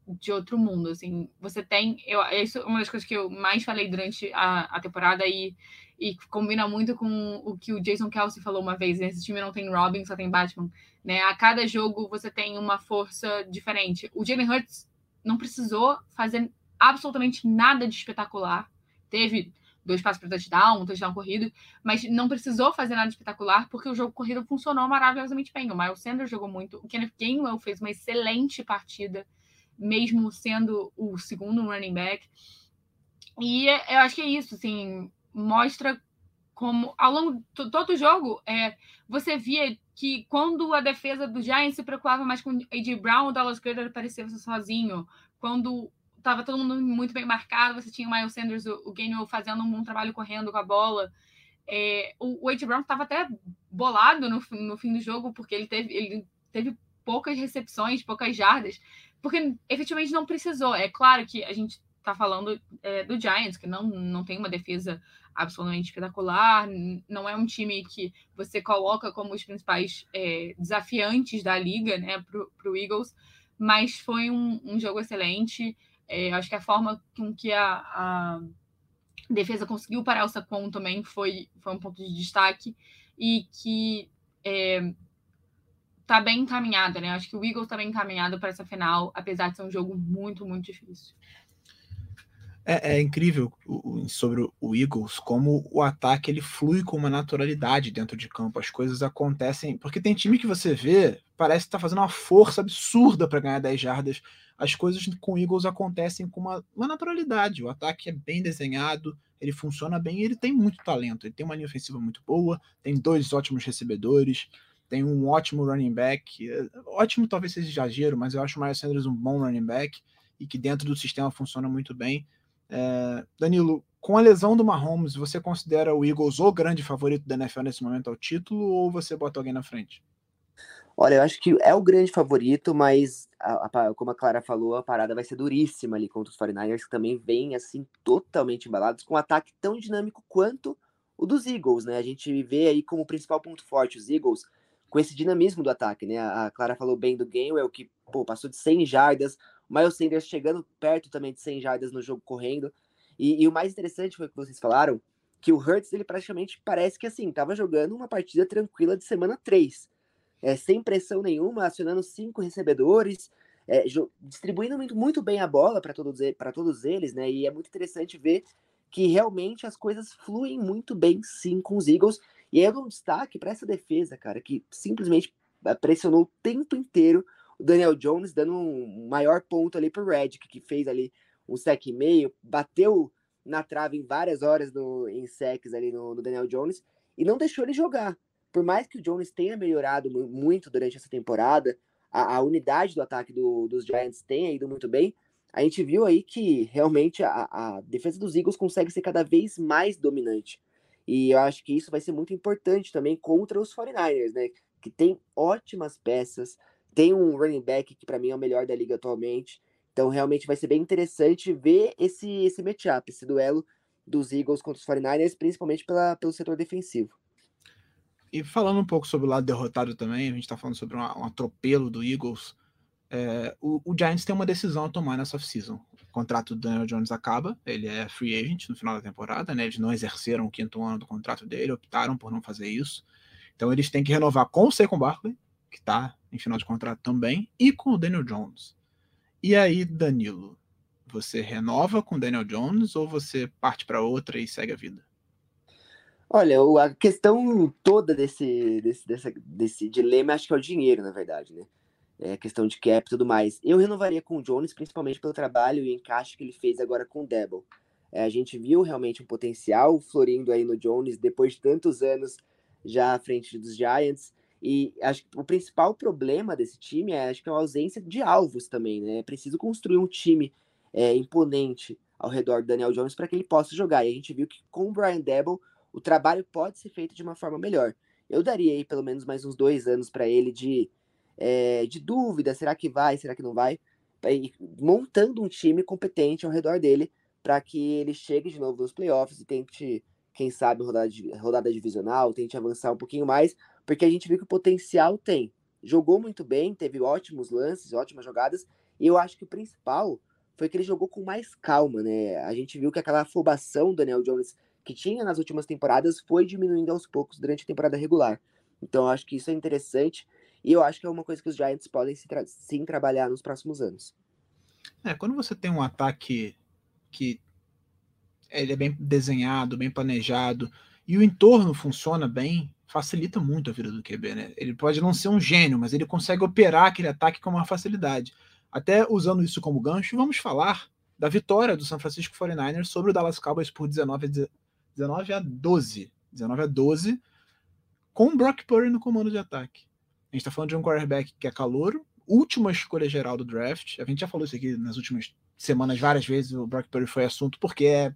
D: de outro mundo, assim, você tem, eu, isso é uma das coisas que eu mais falei durante a, a temporada e, e combina muito com o que o Jason Kelsey falou uma vez, né? esse time não tem Robin, só tem Batman, né, a cada jogo você tem uma força diferente, o Jalen Hurts não precisou fazer absolutamente nada de espetacular. Teve dois passos para touchdown, um touchdown corrido, mas não precisou fazer nada espetacular porque o jogo corrido funcionou maravilhosamente bem. O Miles Sanders jogou muito, o Kenneth Gainwell fez uma excelente partida, mesmo sendo o segundo running back. E eu acho que é isso, assim, mostra como ao longo de todo o jogo, é, você via que quando a defesa do Giants se preocupava mais com A.J. Brown, o Dallas Goedert aparecia sozinho. Quando estava todo mundo muito bem marcado, você tinha o Miles Sanders, o, o Gainwell fazendo um bom trabalho correndo com a bola. É, o, o A.J. Brown estava até bolado no, no fim do jogo, porque ele teve, ele teve poucas recepções, poucas jardas, porque efetivamente não precisou. É claro que a gente está falando é, do Giants, que não, não tem uma defesa absolutamente espetacular, não é um time que você coloca como os principais é, desafiantes da liga né, para o Eagles, mas foi um, um jogo excelente. É, acho que a forma com que a, a defesa conseguiu parar o Saquon também foi, foi um ponto de destaque e que é, tá bem encaminhada, né? Acho que o Eagles está bem encaminhado para essa final, apesar de ser um jogo muito, muito difícil.
C: É, é incrível sobre o Eagles como o ataque ele flui com uma naturalidade dentro de campo. As coisas acontecem. Porque tem time que você vê, parece que tá fazendo uma força absurda para ganhar 10 jardas. As coisas com o Eagles acontecem com uma, uma naturalidade. O ataque é bem desenhado, ele funciona bem e ele tem muito talento. Ele tem uma linha ofensiva muito boa, tem dois ótimos recebedores, tem um ótimo running back. Ótimo talvez seja exagero, mas eu acho o Miles Sanders um bom running back e que dentro do sistema funciona muito bem. É, Danilo, com a lesão do Mahomes, você considera o Eagles o grande favorito da NFL nesse momento ao título ou você bota alguém na frente?
E: Olha, eu acho que é o grande favorito, mas a, a, como a Clara falou, a parada vai ser duríssima ali contra os 49ers, que também vem assim totalmente embalados, com um ataque tão dinâmico quanto o dos Eagles, né? A gente vê aí como principal ponto forte os Eagles com esse dinamismo do ataque, né? A Clara falou bem do Gainwell, que pô, passou de 100 jardas, Miles Sanders chegando perto também de 100 jardas no jogo correndo. E, e, o mais interessante foi o que vocês falaram, que o Hurts, ele praticamente parece que assim, tava jogando uma partida tranquila de semana 3. É, sem pressão nenhuma, acionando cinco recebedores, é, distribuindo muito, muito bem a bola para todos, todos eles, né? E é muito interessante ver que realmente as coisas fluem muito bem, sim, com os Eagles. E eu dou um destaque para essa defesa, cara, que simplesmente é, pressionou o tempo inteiro Daniel Jones dando um maior ponto ali para Redick, que fez ali um sec e meio, bateu na trave em várias horas no, em secs ali no, no, Daniel Jones e não deixou ele jogar. Por mais que o Jones tenha melhorado muito durante essa temporada, a, a unidade do ataque do, dos Giants tenha ido muito bem, a gente viu aí que realmente a, a defesa dos Eagles consegue ser cada vez mais dominante. E eu acho que isso vai ser muito importante também contra os 49ers, né? Que tem ótimas peças, tem um running back que para mim é o melhor da liga atualmente. Então realmente vai ser bem interessante ver esse, esse matchup, esse duelo dos Eagles contra os 49ers, principalmente pela, pelo setor defensivo.
C: E falando um pouco sobre o lado derrotado também, a gente está falando sobre um, um, atropelo do Eagles. É, o, o, Giants tem uma decisão a tomar nessa off-season. O contrato do Daniel Jones acaba, ele é free agent no final da temporada, né? Eles não exerceram o quinto ano do contrato dele, optaram por não fazer isso. Então eles têm que renovar com o Saquon Barkley, que está em final de contrato também, e com o Daniel Jones. E aí, Danilo, você renova com o Daniel Jones ou você parte para outra e segue a vida?
E: Olha, a questão toda desse, desse, dessa, desse dilema acho que é o dinheiro, na verdade, né? É questão de cap e tudo mais. Eu renovaria com o Jones, principalmente pelo trabalho e encaixe que ele fez agora com o Debo. É, a gente viu realmente um potencial florindo aí no Jones depois de tantos anos já à frente dos Giants. E acho que o principal problema desse time é acho que é a ausência de alvos também, né? É preciso construir um time é, imponente ao redor do Daniel Jones para que ele possa jogar. E a gente viu que com o Brian Debo o trabalho pode ser feito de uma forma melhor. Eu daria aí pelo menos mais uns dois anos para ele de, é, de dúvida, será que vai, será que não vai? Montando um time competente ao redor dele para que ele chegue de novo nos playoffs e tente, quem sabe, rodada, rodada divisional, tente avançar um pouquinho mais, porque a gente viu que o potencial tem. Jogou muito bem, teve ótimos lances, ótimas jogadas, e eu acho que o principal foi que ele jogou com mais calma, né? A gente viu que aquela afobação do Daniel Jones que tinha nas últimas temporadas foi diminuindo aos poucos durante a temporada regular. Então eu acho que isso é interessante e eu acho que é uma coisa que os Giants podem se tra sim trabalhar nos próximos anos.
C: É, quando você tem um ataque que ele é bem desenhado, bem planejado e o entorno funciona bem, facilita muito a vida do QB, né? Ele pode não ser um gênio, mas ele consegue operar aquele ataque com uma facilidade. Até usando isso como gancho, vamos falar da vitória do San Francisco 49ers sobre o Dallas Cowboys por 19 19 a 12. 19 a 12, com o Brock Purdy no comando de ataque. A gente está falando de um quarterback que é calouro, última escolha geral do draft. A gente já falou isso aqui nas últimas semanas várias vezes. O Brock Purdy foi assunto porque é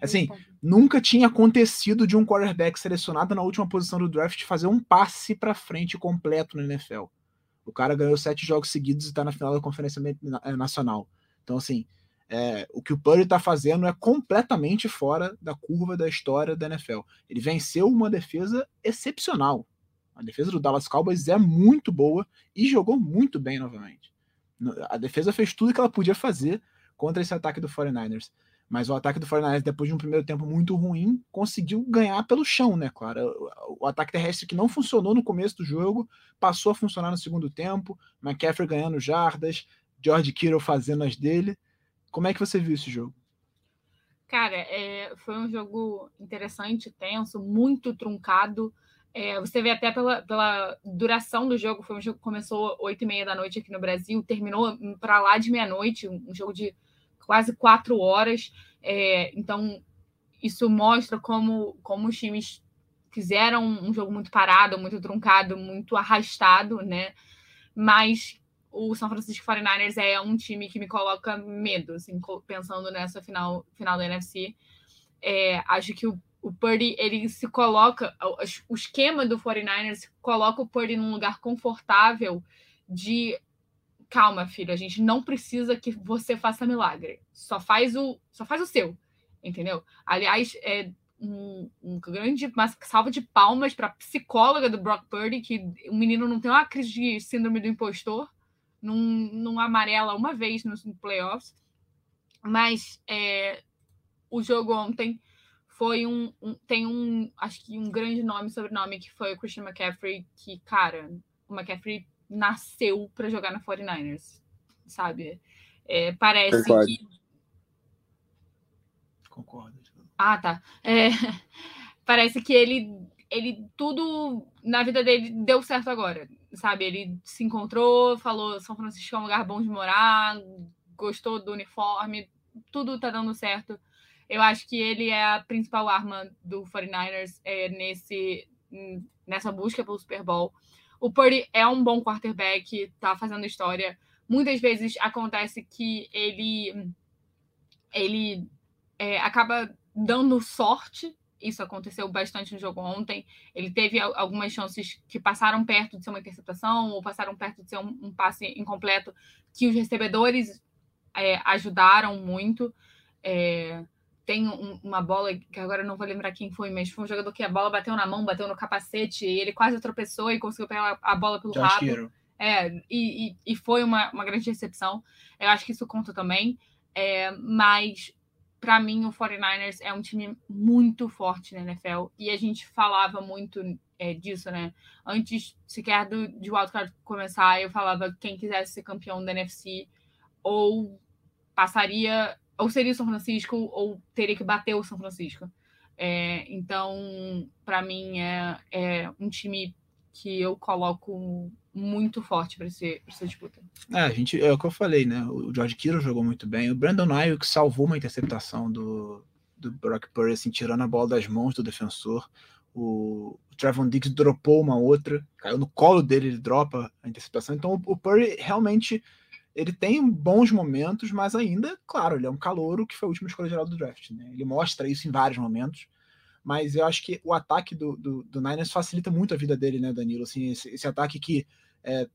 C: assim, nunca tinha acontecido de um quarterback selecionado na última posição do draft fazer um passe para frente completo no NFL. O cara ganhou sete jogos seguidos e está na final da Conferência Nacional. Então, assim, é, o que o Purdy está fazendo é completamente fora da curva da história da NFL. Ele venceu uma defesa excepcional. A defesa do Dallas Cowboys é muito boa e jogou muito bem novamente. A defesa fez tudo que ela podia fazer contra esse ataque do 49ers. Mas o ataque do 49ers, depois de um primeiro tempo muito ruim, conseguiu ganhar pelo chão, né, claro? O ataque terrestre que não funcionou no começo do jogo passou a funcionar no segundo tempo. McCaffrey ganhando jardas, George Kittle fazendo as dele. Como é que você viu esse jogo?
D: Cara, é, foi um jogo interessante, tenso, muito truncado. É, você vê até pela, pela duração do jogo, foi um jogo que começou oito e meia da noite aqui no Brasil, terminou para lá de meia-noite, um jogo de quase quatro horas. É, então, isso mostra como, como os times fizeram um jogo muito parado, muito truncado, muito arrastado, né? Mas o São Francisco 49ers é um time que me coloca medo, assim, pensando nessa final, final da NFC. É, acho que o, o Purdy, ele se coloca, o, esquema do 49ers coloca o Purdy num lugar confortável de calma, filho, a gente não precisa que você faça milagre. Só faz o, só faz o seu, entendeu? Aliás, é um, um grande salva de palmas para psicóloga do Brock Purdy, que o menino não tem uma crise de síndrome do impostor, não, não amarela uma vez nos playoffs. Mas é, o jogo ontem foi um, um, Tem um. Acho que um grande nome sobrenome que foi o Christian McCaffrey, que, cara, o McCaffrey nasceu para jogar na 49ers, sabe? É, parece Concordo. que.
C: Concordo.
D: Ah, tá. É, parece que ele, ele. Tudo na vida dele deu certo agora sabe? Ele se encontrou, falou São Francisco é um lugar bom de morar, gostou do uniforme, tudo tá dando certo. Eu acho que ele é a principal arma do 49ers é, nesse, nessa busca pelo Super Bowl. O Purdy é um bom quarterback, tá fazendo história. Muitas vezes acontece que ele ele é, acaba dando sorte. Isso aconteceu bastante no jogo ontem. Ele teve algumas chances que passaram perto de ser uma interceptação ou passaram perto de ser um, um passe incompleto, que os recebedores é, ajudaram muito. É, tem um, uma bola que agora não vou lembrar quem foi, mas foi um jogador que a bola bateu na mão, bateu no capacete, e ele quase tropeçou e conseguiu pegar a bola pelo Josh rabo. Hero. É, e, e, e, foi uma, uma grande recepção. Eu acho que isso conta também. É, mas, para mim, o 49ers é um time muito forte na NFL. E a gente falava muito é, disso, né? Antes sequer do, de Wildcard começar, eu falava quem quisesse ser campeão da NFC ou passaria, ou seria o São Francisco, ou teria que bater o São Francisco. É, então, para mim, é, é um time que eu coloco muito forte para essa disputa.
C: É, a gente, é o que eu falei, né? O George Kittle jogou muito bem. O Brandon Ayuk salvou uma interceptação do, do Brock Purdy, assim, tirando a bola das mãos do defensor. O, o Trevon Diggs dropou uma outra, caiu no colo dele, ele dropa a interceptação. Então o, o Purdy realmente ele tem bons momentos, mas ainda, claro, ele é um calouro que foi a última escolha geral do draft. Né? Ele mostra isso em vários momentos mas eu acho que o ataque do, do, do Niners facilita muito a vida dele, né, Danilo? Assim, esse, esse ataque que, é,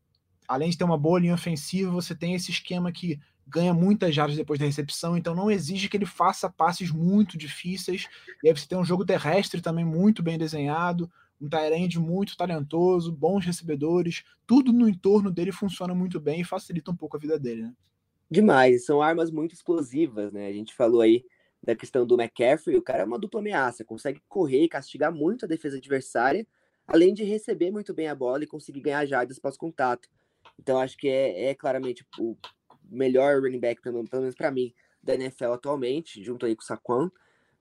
C: além de ter uma boa linha ofensiva, você tem esse esquema que ganha muitas jardas depois da recepção, então não exige que ele faça passes muito difíceis. E aí você tem um jogo terrestre também muito bem desenhado, um Tyrande muito talentoso, bons recebedores, tudo no entorno dele funciona muito bem e facilita um pouco a vida dele, né?
E: Demais, são armas muito explosivas, né? A gente falou aí da questão do McCaffrey, o cara é uma dupla ameaça, consegue correr e castigar muito a defesa adversária, além de receber muito bem a bola e conseguir ganhar jardas pós-contato. Então, acho que é, é, claramente o melhor running back, pelo, pelo menos para mim, da NFL atualmente, junto aí com o Saquon.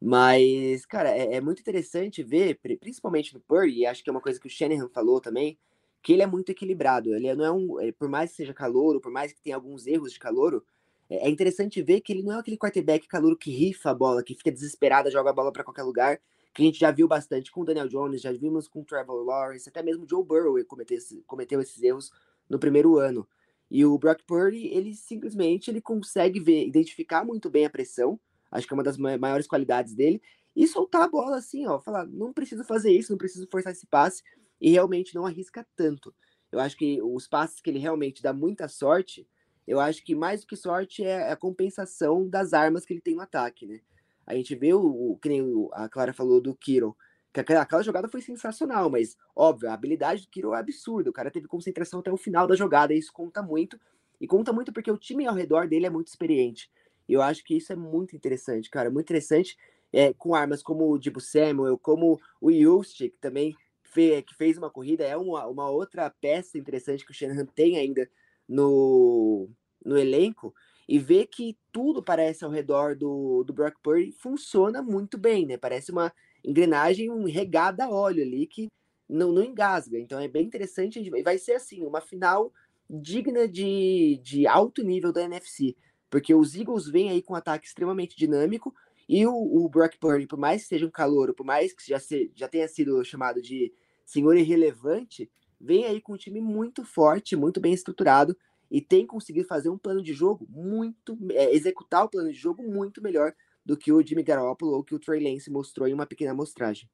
E: Mas, cara, é, é, muito interessante ver, principalmente no Purdy, e acho que é uma coisa que o Shanahan falou também, que ele é muito equilibrado. Ele não é um, por mais que seja calouro, por mais que tenha alguns erros de calouro, é, é interessante ver que ele não é aquele quarterback caluro que rifa a bola, que fica desesperado, joga a bola para qualquer lugar, que a gente já viu bastante com o Daniel Jones, já vimos com o Trevor Lawrence, até mesmo o Joe Burrow cometeu, cometeu esses erros no primeiro ano. E o Brock Purdy, ele simplesmente ele consegue ver, identificar muito bem a pressão, acho que é uma das maiores qualidades dele, e soltar a bola assim, ó, falar, não preciso fazer isso, não preciso forçar esse passe, e realmente não arrisca tanto. Eu acho que os passes que ele realmente dá muita sorte, eu acho que mais do que sorte é a compensação das armas que ele tem no ataque, né? A gente vê o, o que nem a Clara falou do Kiro, que aquela, aquela, jogada foi sensacional, mas óbvio, a habilidade do Kiro é absurda. O cara teve concentração até o final da jogada, e isso conta muito. E conta muito porque o time ao redor dele é muito experiente. Eu acho que isso é muito interessante, cara, muito interessante. É, com armas como o Dibu Samuel, como o Just, que também fez, que fez uma corrida, é uma, uma outra peça interessante que o Shanahan tem ainda no, no elenco e ver que tudo parece ao redor do, do Brock Purdy funciona muito bem, né? Parece uma engrenagem um regada a óleo ali que não, não engasga. Então é bem interessante. E vai ser assim, uma final digna de, de alto nível da NFC. Porque os Eagles vêm aí com um ataque extremamente dinâmico e o, o Brock Purdy, por mais que seja um calor, por mais que já, se, já tenha sido chamado de senhor irrelevante, vem aí com um time muito forte, muito bem estruturado e tem conseguido fazer um plano de jogo muito, é, executar o plano de jogo muito melhor do que o Jimmy Garoppolo ou que o Trey Lance mostrou em uma pequena amostragem.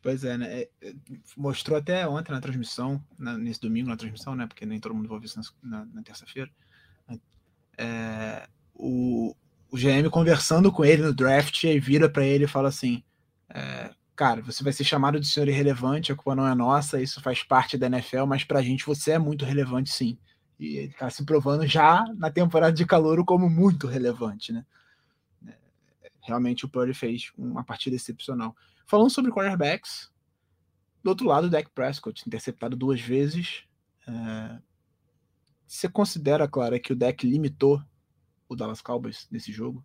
C: Pois é, né? É, é, mostrou até ontem na transmissão, na, nesse domingo na transmissão, né? Porque nem todo mundo vai ver isso na, na terça-feira. É, o, o GM conversando com ele no draft e vira para ele e fala assim: é, cara, você vai ser chamado de senhor irrelevante, a culpa não é nossa, isso faz parte da NFL, mas pra gente você é muito relevante sim. E ele tá se provando já na temporada de calor como muito relevante, né? É, realmente o Purdy fez uma partida excepcional. Falando sobre quarterbacks, do outro lado, o Dak Prescott, interceptado duas vezes. É... Você considera, Clara, que o Dak limitou o Dallas Cowboys nesse jogo?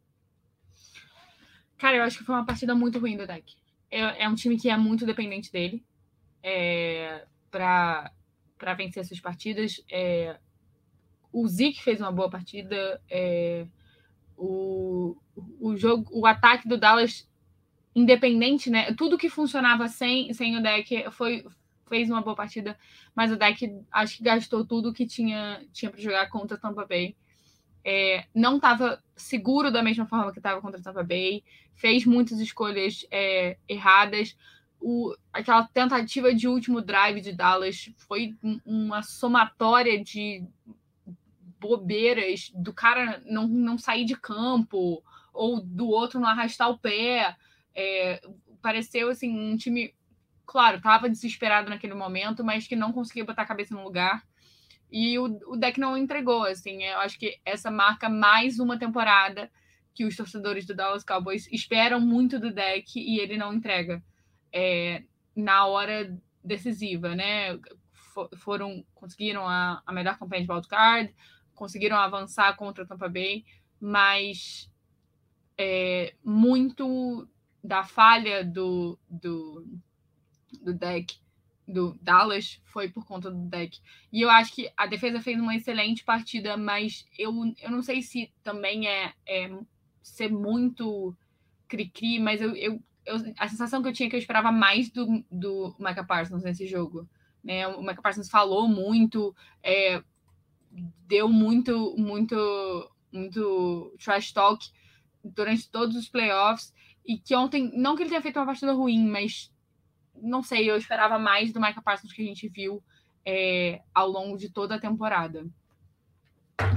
D: Cara, eu acho que foi uma partida muito ruim do Dak é, é um time que é muito dependente dele é, para vencer essas partidas. É, o Zeke fez uma boa partida. É, o, o jogo, o ataque do Dallas, independente, né? Tudo que funcionava sem, sem o deck foi, fez uma boa partida, mas o deck acho que gastou tudo que tinha, tinha para jogar contra Tampa Bay. É, não estava seguro da mesma forma que estava contra Tampa Bay, fez muitas escolhas é, erradas. O, aquela tentativa de último drive de Dallas foi uma somatória de bobeiras do cara não, não sair de campo ou do outro não arrastar o pé. É, pareceu assim um time, claro, estava desesperado naquele momento, mas que não conseguia botar a cabeça no lugar. E o, o deck não entregou, assim. Eu acho que essa marca mais uma temporada que os torcedores do Dallas Cowboys esperam muito do deck e ele não entrega é, na hora decisiva, né? foram conseguiram a, a melhor campanha de wildcard, conseguiram avançar contra o Tampa Bay, mas é, muito da falha do, do, do deck do Dallas foi por conta do deck. E eu acho que a defesa fez uma excelente partida, mas eu, eu não sei se também é, é ser muito cri-cri, mas eu, eu, eu, a sensação que eu tinha é que eu esperava mais do, do Micah Parsons nesse jogo. Né? O Micah Parsons falou muito, é, deu muito, muito, muito trash talk durante todos os playoffs. E que ontem, não que ele tenha feito uma partida ruim, mas não sei, eu esperava mais do Micah Parsons que a gente viu é, ao longo de toda a temporada.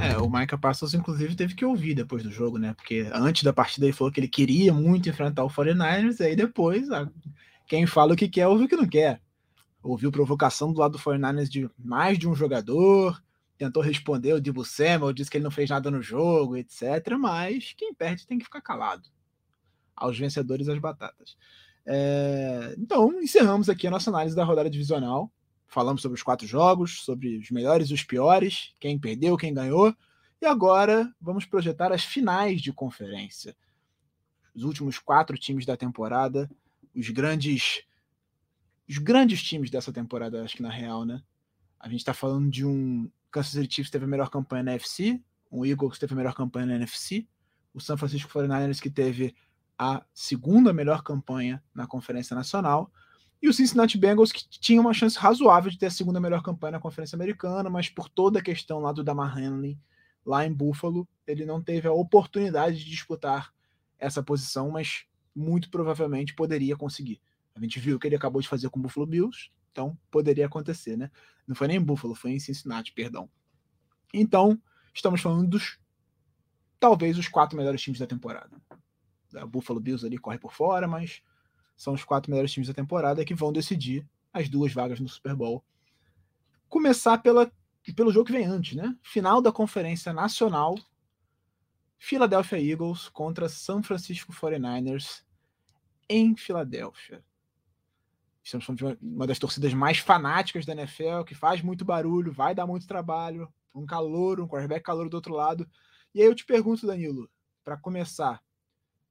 C: É, o Micah Parsons, inclusive, teve que ouvir depois do jogo, né? Porque antes da partida ele falou que ele queria muito enfrentar o 49ers, e aí depois, quem fala o que quer, ouve o que não quer. Ouviu provocação do lado do 49ers de mais de um jogador, tentou responder, o Dibu Samuel disse que ele não fez nada no jogo, etc. Mas quem perde tem que ficar calado. Aos vencedores as batatas. É... Então, encerramos aqui a nossa análise da rodada divisional. Falamos sobre os quatro jogos, sobre os melhores e os piores, quem perdeu, quem ganhou. E agora vamos projetar as finais de conferência. Os últimos quatro times da temporada, os grandes os grandes times dessa temporada, acho que na real, né? A gente está falando de um Kansas City Chiefs teve a melhor campanha na NFC, um Eagles que teve a melhor campanha na NFC, o San Francisco 49ers que teve a segunda melhor campanha na Conferência Nacional, e o Cincinnati Bengals, que tinha uma chance razoável de ter a segunda melhor campanha na Conferência Americana, mas por toda a questão lá do Damar Hamlin, lá em Buffalo, ele não teve a oportunidade de disputar essa posição, mas muito provavelmente poderia conseguir. A gente viu o que ele acabou de fazer com o Buffalo Bills, então poderia acontecer, né? Não foi nem em Buffalo, foi em Cincinnati, perdão. Então, estamos falando dos talvez os quatro melhores times da temporada. O Buffalo Bills ali corre por fora, mas são os quatro melhores times da temporada que vão decidir as duas vagas no Super Bowl. Começar pela, pelo jogo que vem antes, né? Final da Conferência Nacional. Philadelphia Eagles contra San Francisco 49ers em Filadélfia. Estamos falando de uma das torcidas mais fanáticas da NFL, que faz muito barulho, vai dar muito trabalho, um calor, um quarterback calor do outro lado. E aí eu te pergunto, Danilo, para começar,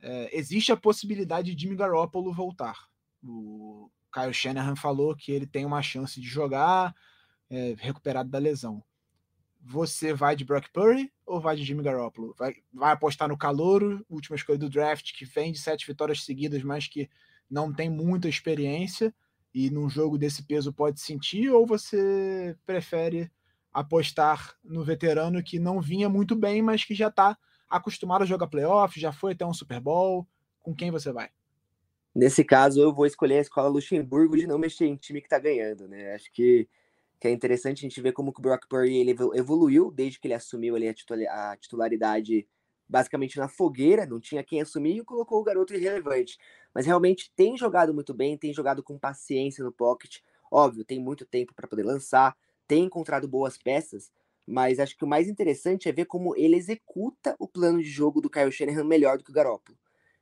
C: é, existe a possibilidade de Jimmy Garoppolo voltar. O Kyle Shanahan falou que ele tem uma chance de jogar é, recuperado da lesão. Você vai de Brock Purdy ou vai de Jimmy Garoppolo? Vai, vai apostar no calouro, última escolha do draft, que vem de sete vitórias seguidas, mas que não tem muita experiência e num jogo desse peso pode sentir, ou você prefere apostar no veterano que não vinha muito bem, mas que já está acostumado a jogar playoff, já foi até um Super Bowl? Com quem você vai?
E: Nesse caso, eu vou escolher a escola Luxemburgo de não mexer em time que tá ganhando, né? Acho que, que é interessante a gente ver como o Brock Purdy ele evoluiu desde que ele assumiu ali a titularidade basicamente na fogueira, não tinha quem assumir e colocou o garoto irrelevante. Mas realmente tem jogado muito bem, tem jogado com paciência no pocket. Óbvio, tem muito tempo para poder lançar, tem encontrado boas peças, mas acho que o mais interessante é ver como ele executa o plano de jogo do Kyle Shanahan melhor do que o Garoppolo.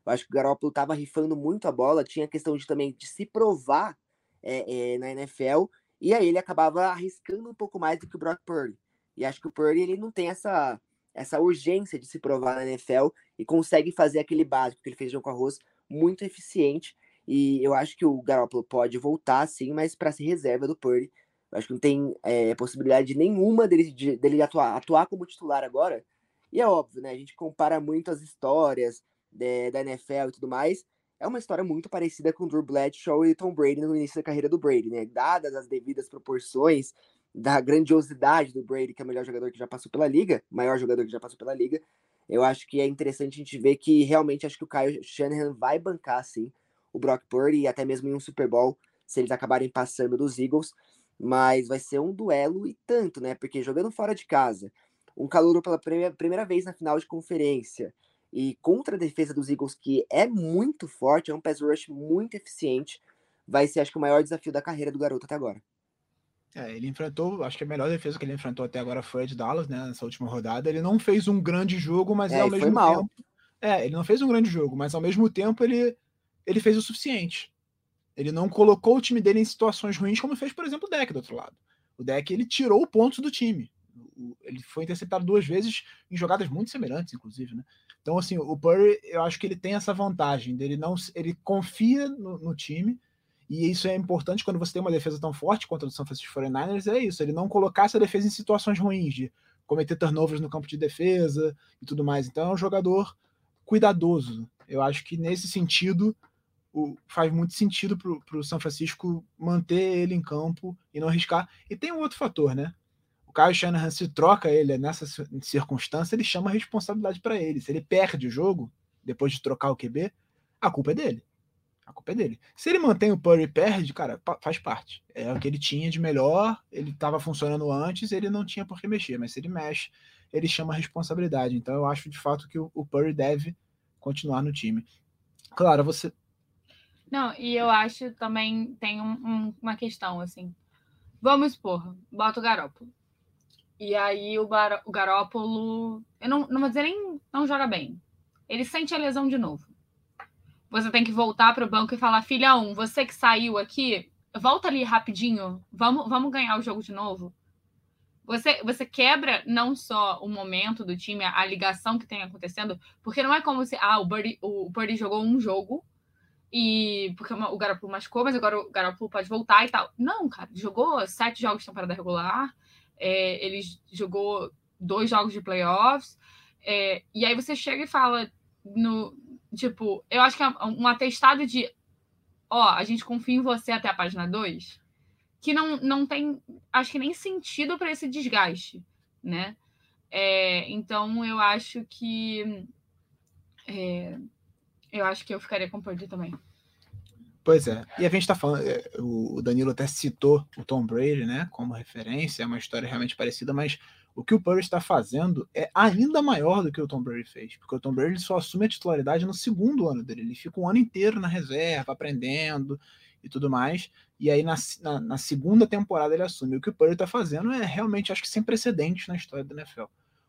E: Eu acho que o Garoppolo estava rifando muito a bola, tinha a questão de também de se provar é, é, na NFL, e aí ele acabava arriscando um pouco mais do que o Brock Purdy. E acho que o Purdy ele não tem essa, essa urgência de se provar na NFL e consegue fazer aquele básico que ele fez com arroz muito eficiente. E eu acho que o Garoppolo pode voltar, sim, mas para ser reserva do Purdy. Acho que não tem é, possibilidade nenhuma dele, de, dele atuar, atuar como titular agora. E é óbvio, né? A gente compara muito as histórias de, da NFL e tudo mais. é uma história muito parecida com Drew Bradshaw e Tom Brady no início da carreira do Brady, né? Dadas as devidas proporções da grandiosidade do Brady, que é o melhor jogador que já passou pela liga, maior jogador que já passou pela liga, eu acho que é interessante a gente ver que realmente acho que o Kyle Shanahan vai bancar, sim, o Brock Purdy e até mesmo em um Super Bowl, se eles acabarem passando dos Eagles, mas vai ser um duelo e tanto, né? Porque jogando fora de casa, um calor pela primeira vez na final de conferência, e contra a defesa dos Eagles, que é muito forte, é um pass rush muito eficiente, vai ser, acho que, o maior desafio da carreira do garoto até agora.
C: É, ele enfrentou, acho que a melhor defesa que ele enfrentou até agora foi a de Dallas, né, nessa última rodada. Ele não fez um grande jogo, mas é, ao mesmo tempo. É, ele não fez um grande jogo, mas ao mesmo tempo ele, ele fez o suficiente. Ele não colocou o time dele em situações ruins, como fez, por exemplo, o Deck do outro lado. O Deck ele tirou pontos do time. Ele foi interceptado duas vezes em jogadas muito semelhantes, inclusive, né? Então, assim, o Purry, eu acho que ele tem essa vantagem dele não, ele confia no, no, time, e isso é importante quando você tem uma defesa tão forte contra o San Francisco 49ers, é isso, ele não colocar essa defesa em situações ruins, de cometer turnovers no campo de defesa e tudo mais. Então, é um jogador cuidadoso. Eu acho que nesse sentido o, faz muito sentido para o São Francisco manter ele em campo e não arriscar. E tem um outro fator, né? o Kyle Shanahan se troca ele nessa circunstância, ele chama a responsabilidade para ele. Se ele perde o jogo, depois de trocar o QB, a culpa é dele. A culpa é dele. Se ele mantém o Purdy e perde, cara, faz parte. É o que ele tinha de melhor, ele estava funcionando antes, ele não tinha por que mexer, mas se ele mexe, ele chama a responsabilidade. Então eu acho de fato que o, o deve continuar no time. Claro, você.
D: Não, e eu acho também tem um, um, uma questão assim. Vamos supor, bota o Garoppolo. E aí o, o Garópolo, eu não, não vou dizer nem não joga bem. Ele sente a lesão de novo. Você tem que voltar para o banco e falar, filha um, você que saiu aqui, volta ali rapidinho, vamos, vamos ganhar o jogo de novo. Você, você quebra não só o momento do time, a, a ligação que tem acontecendo, porque não é como se ah, o Birdie, o Birdie jogou um jogo e porque o Garoppolo machucou, mas agora o Garoppolo pode voltar e tal. Não, cara, jogou sete jogos de temporada regular, é, ele jogou dois jogos de playoffs, é, e aí você chega e fala no tipo, eu acho que é um atestado de ó, a gente confia em você até a página 2, que não, não tem, acho que nem sentido para esse desgaste, né? É, então eu acho que é, eu acho que eu ficaria com o Purdy também.
C: Pois é. E a gente está falando, é, o Danilo até citou o Tom Brady, né, como referência, é uma história realmente parecida, mas o que o Purdy está fazendo é ainda maior do que o Tom Brady fez, porque o Tom Brady só assume a titularidade no segundo ano dele, ele fica um ano inteiro na reserva, aprendendo e tudo mais, e aí na, na, na segunda temporada ele assume. O que o Purdy está fazendo é realmente, acho que sem precedentes na história da NFL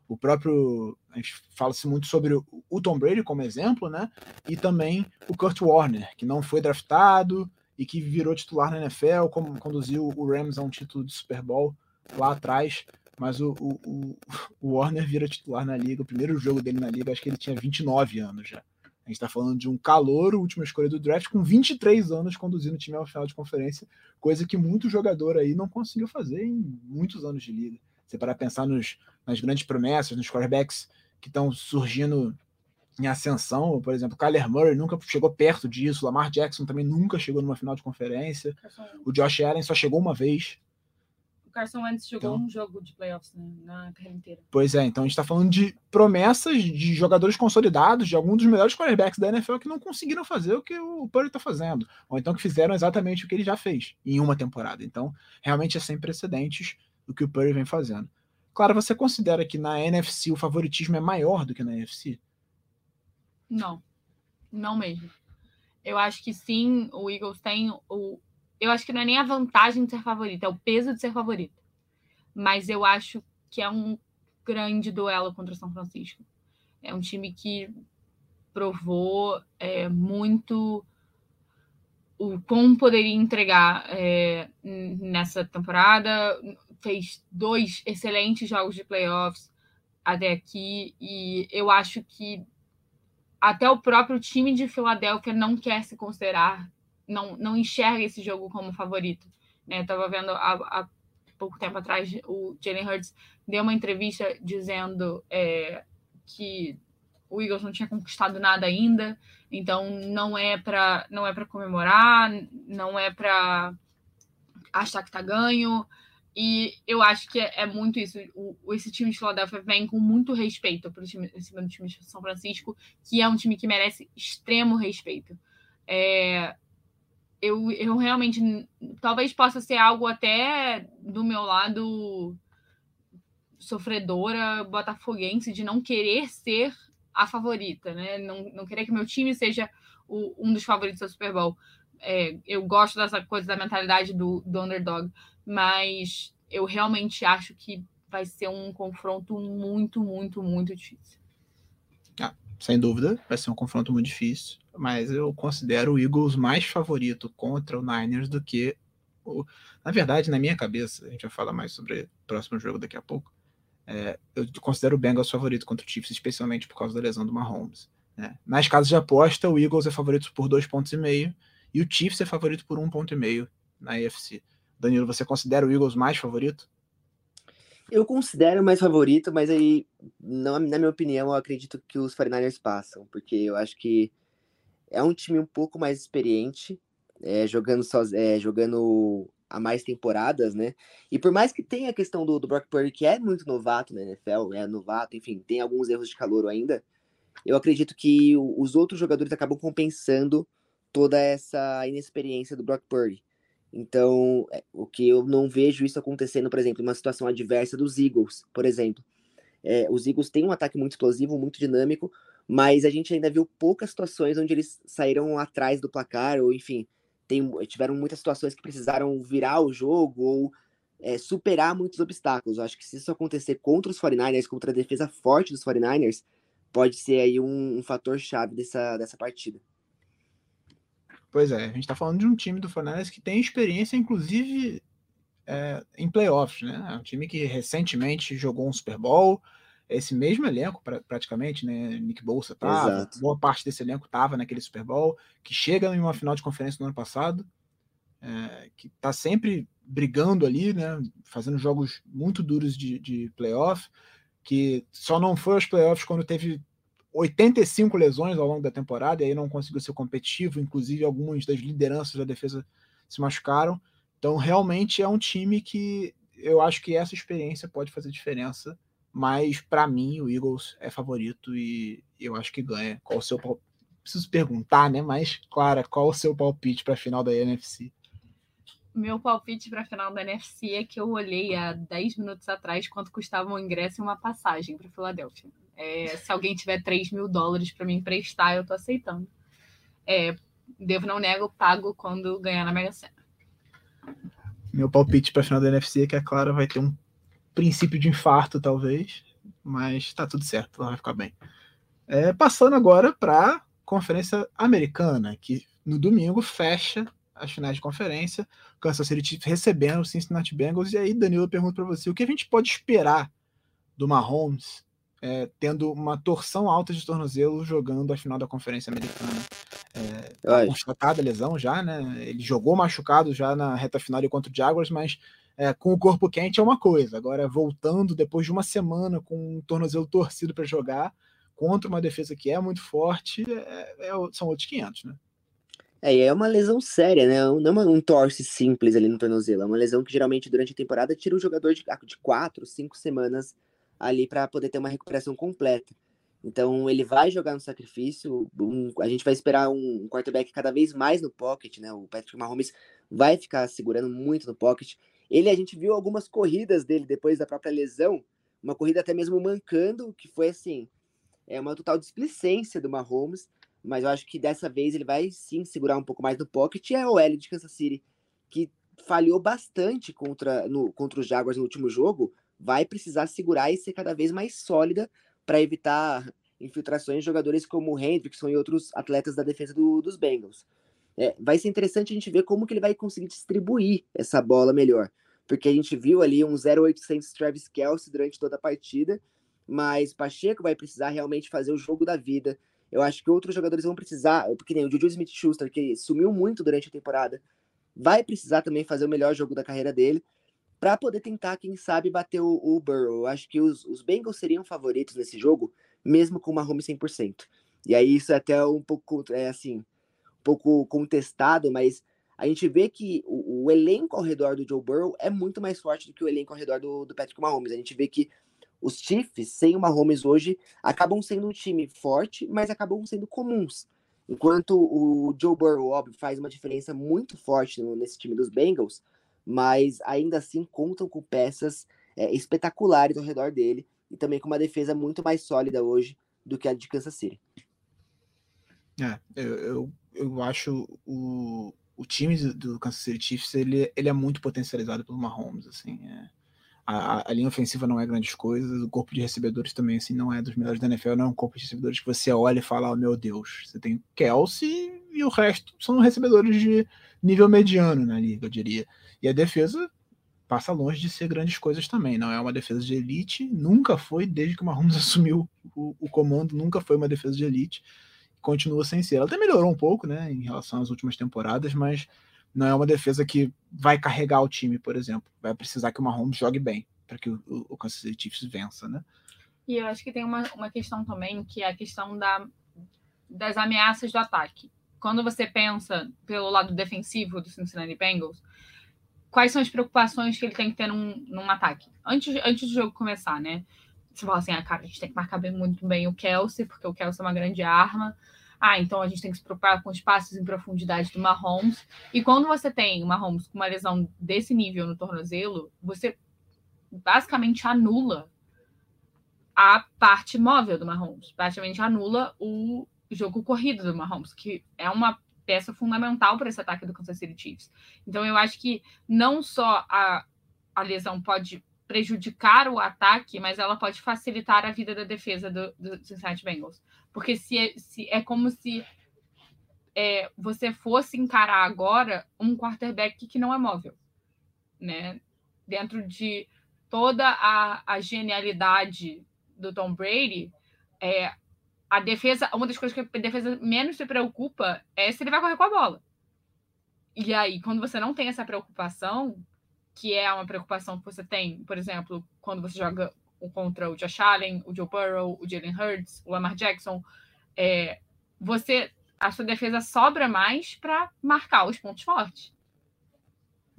C: o próprio. A gente fala-se muito sobre o Tom Brady como exemplo, né? E também o Kurt Warner, que não foi draftado e que virou titular na NFL, como conduziu o Rams a um título de Super Bowl lá atrás. Mas o, o, o Warner vira titular na liga. O primeiro jogo dele na liga, acho que ele tinha 29 anos já. A gente está falando de um calor, última escolha do draft, com 23 anos conduzindo o time ao final de conferência, coisa que muito jogador aí não conseguiu fazer em muitos anos de liga. Você para pensar nos, nas grandes promessas, nos quarterbacks que estão surgindo em ascensão, por exemplo, Kyler Murray nunca chegou perto disso, Lamar Jackson também nunca chegou numa final de conferência, o Josh Allen só chegou uma vez.
D: O Carson Wentz jogou então, um jogo de playoffs né, na carreira inteira.
C: Pois é, então a gente está falando de promessas de jogadores consolidados, de alguns dos melhores quarterbacks da NFL que não conseguiram fazer o que o Purdy está fazendo, ou então que fizeram exatamente o que ele já fez em uma temporada. Então, realmente é sem precedentes do que o Purdy vem fazendo. Claro, você considera que na NFC o favoritismo é maior do que na NFC?
D: Não, não mesmo. Eu acho que sim, o Eagles tem o. Eu acho que não é nem a vantagem de ser favorito, é o peso de ser favorito. Mas eu acho que é um grande duelo contra o São Francisco. É um time que provou é, muito o como poderia entregar é, nessa temporada fez dois excelentes jogos de playoffs até aqui e eu acho que até o próprio time de Filadélfia não quer se considerar, não, não enxerga esse jogo como favorito. Né? Estava vendo há, há, pouco tempo atrás o Jalen Hurts deu uma entrevista dizendo é, que o Eagles não tinha conquistado nada ainda, então não é para não é para comemorar, não é para achar que tá ganho. E eu acho que é, é muito isso. O, esse time de Philadelphia vem com muito respeito para o time, time de São Francisco, que é um time que merece extremo respeito. É, eu, eu realmente talvez possa ser algo até do meu lado sofredora botafoguense de não querer ser a favorita, né? Não, não querer que meu time seja o, um dos favoritos do Super Bowl. É, eu gosto dessa coisa da mentalidade do, do underdog, mas eu realmente acho que vai ser um confronto muito, muito, muito difícil.
C: Ah, sem dúvida, vai ser um confronto muito difícil, mas eu considero o Eagles mais favorito contra o Niners do que o. Na verdade, na minha cabeça, a gente vai falar mais sobre o próximo jogo daqui a pouco. É, eu considero o Bengals favorito contra o Chiefs, especialmente por causa da lesão do Mahomes. Né? Nas casas de aposta, o Eagles é favorito por dois pontos e meio e o Chiefs é favorito por um ponto e meio na AFC. Danilo, você considera o Eagles mais favorito?
E: Eu considero mais favorito, mas aí, não, na minha opinião, eu acredito que os 49ers passam, porque eu acho que é um time um pouco mais experiente, é, jogando, so, é, jogando há mais temporadas, né? E por mais que tenha a questão do, do Brock Purdy, que é muito novato na NFL, é novato, enfim, tem alguns erros de calor ainda, eu acredito que os outros jogadores acabam compensando toda essa inexperiência do Brock Purdy. Então, é, o que eu não vejo isso acontecendo, por exemplo, em uma situação adversa dos Eagles, por exemplo. É, os Eagles têm um ataque muito explosivo, muito dinâmico, mas a gente ainda viu poucas situações onde eles saíram atrás do placar, ou enfim, tem, tiveram muitas situações que precisaram virar o jogo ou é, superar muitos obstáculos. Eu acho que se isso acontecer contra os 49ers, contra a defesa forte dos 49ers, pode ser aí um, um fator chave dessa, dessa partida.
C: Pois é, a gente está falando de um time do 49ers que tem experiência, inclusive, é, em playoffs, né? É um time que recentemente jogou um Super Bowl, esse mesmo elenco, pra, praticamente, né? Nick Bolsa tava, boa parte desse elenco tava naquele Super Bowl, que chega em uma final de conferência no ano passado, é, que tá sempre brigando ali, né? Fazendo jogos muito duros de, de playoff, que só não foi aos playoffs quando teve 85 lesões ao longo da temporada, e aí não conseguiu ser competitivo, inclusive algumas das lideranças da defesa se machucaram. Então, realmente é um time que eu acho que essa experiência pode fazer diferença mas para mim o Eagles é favorito e eu acho que ganha. Qual o seu palpite? Preciso perguntar, né? Mas, Clara, qual o seu palpite para a final da NFC?
D: Meu palpite para a final da NFC é que eu olhei há 10 minutos atrás quanto custava um ingresso e uma passagem para Filadélfia. É, se alguém tiver 3 mil dólares para me emprestar, eu estou aceitando. É, devo, não nego, pago quando ganhar na Mega Sena.
C: Meu palpite para final da NFC é que a Clara vai ter um princípio de infarto, talvez, mas tá tudo certo, ela vai ficar bem. É, passando agora para Conferência Americana, que no domingo fecha as finais de conferência, Kansas City recebendo o Cincinnati Bengals, e aí Danilo pergunta para você, o que a gente pode esperar do Mahomes é, tendo uma torção alta de tornozelo jogando a final da Conferência Americana? É, tá constatada a lesão já, né? Ele jogou machucado já na reta final contra o Jaguars, mas é, com o corpo quente é uma coisa. Agora, voltando depois de uma semana com um tornozelo torcido para jogar contra uma defesa que é muito forte, é, é, são outros 500, né?
E: É, é uma lesão séria, né? Não é um torce simples ali no tornozelo. É uma lesão que geralmente durante a temporada tira o jogador de, de quatro, cinco semanas ali para poder ter uma recuperação completa. Então ele vai jogar no sacrifício. Um, a gente vai esperar um, quarterback cada vez mais no pocket, né? O Patrick Mahomes vai ficar segurando muito no pocket. Ele, a gente viu algumas corridas dele depois da própria lesão, uma corrida até mesmo mancando, que foi assim, é uma total displicência do Mahomes, mas eu acho que dessa vez ele vai sim segurar um pouco mais no pocket. E é o L de Kansas City, que falhou bastante contra, no, contra os Jaguars no último jogo, vai precisar segurar e ser cada vez mais sólida para evitar infiltrações de jogadores como o Hendrickson e outros atletas da defesa do, dos Bengals é, vai ser interessante a gente ver como que ele vai conseguir distribuir essa bola melhor. Porque a gente viu ali um 0,800 Travis Kelsey durante toda a partida, mas Pacheco vai precisar realmente fazer o jogo da vida. Eu acho que outros jogadores vão precisar, porque nem o Juju Smith-Schuster, que sumiu muito durante a temporada, vai precisar também fazer o melhor jogo da carreira dele para poder tentar, quem sabe, bater o, o Burrow. Eu acho que os, os Bengals seriam favoritos nesse jogo mesmo com o Mahomes 100%. E aí isso é até um pouco, é assim, um pouco contestado, mas a gente vê que o, o, elenco ao redor do Joe Burrow é muito mais forte do que o elenco ao redor do, do Patrick Mahomes. A gente vê que os Chiefs, sem o Mahomes hoje, acabam sendo um time forte, mas acabam sendo comuns. Enquanto o Joe Burrow, óbvio, faz uma diferença muito forte nesse time dos Bengals, mas ainda assim contam com peças é, espetaculares ao redor dele e também com uma defesa muito mais sólida hoje do que a de Kansas City.
C: É, eu, eu, eu acho o, o time do Kansas City Chiefs ele, ele é muito potencializado pelo Mahomes, assim, é, a, a, linha ofensiva não é grandes coisas, o corpo de recebedores também assim não é dos melhores da NFL, não é um corpo de recebedores que você olha e fala, oh, meu Deus, você tem Kelsey e o resto são recebedores de nível mediano na liga, eu diria. E a defesa passa longe de ser grandes coisas também, não é uma defesa de elite, nunca foi desde que o Mahomes assumiu o, o comando, nunca foi uma defesa de elite, continua sem ser. Ela até melhorou um pouco, né, em relação às últimas temporadas, mas não é uma defesa que vai carregar o time, por exemplo. Vai precisar que o Mahomes jogue bem para que o, o, Kansas City Chiefs vença, né?
D: E eu acho que tem uma, uma questão também, que é a questão da, das ameaças do ataque. Quando você pensa pelo lado defensivo do Cincinnati Bengals, quais são as preocupações que ele tem que ter num, num ataque? Antes, antes do jogo começar, né? Você fala assim, ah, cara, a gente tem que marcar bem, muito bem o Kelsey, porque o Kelsey é uma grande arma. Ah, então a gente tem que se preocupar com os passos em profundidade do Mahomes. E quando você tem o Mahomes com uma lesão desse nível no tornozelo, você basicamente anula a parte móvel do Mahomes. Praticamente anula o jogo corrido do Mahomes, que é uma peça fundamental para esse ataque do Kansas City Chiefs. Então eu acho que não só a, a lesão pode prejudicar o ataque, mas ela pode facilitar a vida da defesa do, do Cincinnati Bengals. Porque se é, se é como se é, você fosse encarar agora um quarterback que não é móvel, né? Dentro de toda a, a genialidade do Tom Brady, é, a defesa, uma das coisas que a defesa menos se preocupa é se ele vai correr com a bola. E aí, quando você não tem essa preocupação, que é uma preocupação que você tem, por exemplo, quando você joga contra o Josh Allen, o Joe Burrow, o Jalen Hurts, o Lamar Jackson, é, você a sua defesa sobra mais para marcar os pontos fortes.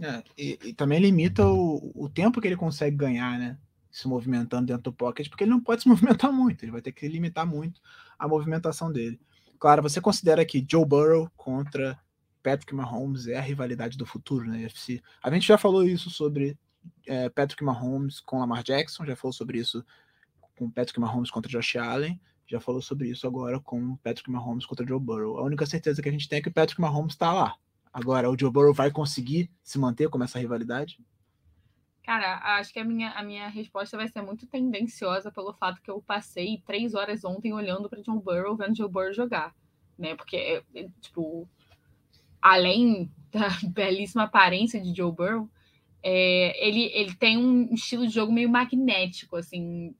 C: É, e, e, também limita o, o tempo que ele consegue ganhar, né? Se movimentando dentro do pocket, porque ele não pode se movimentar muito, ele vai ter que limitar muito a movimentação dele. Claro, você considera que Joe Burrow contra Patrick Mahomes é a rivalidade do futuro né, UFC. A gente já falou isso sobre é, Patrick Mahomes com Lamar Jackson, já falou sobre isso com Patrick Mahomes contra Josh Allen, já falou sobre isso agora com Patrick Mahomes contra Joe Burrow. A única certeza que a gente tem é que o Patrick Mahomes está lá. Agora, o Joe Burrow vai conseguir se manter como essa rivalidade?
D: Cara, acho que a minha, a minha resposta vai ser muito tendenciosa pelo fato que eu passei três horas ontem olhando para Joe Burrow, vendo Joe Burrow jogar, né? Porque, é, é, tipo, além da belíssima aparência de Joe Burrow, é, ele, ele tem um estilo de jogo meio magnético, assim.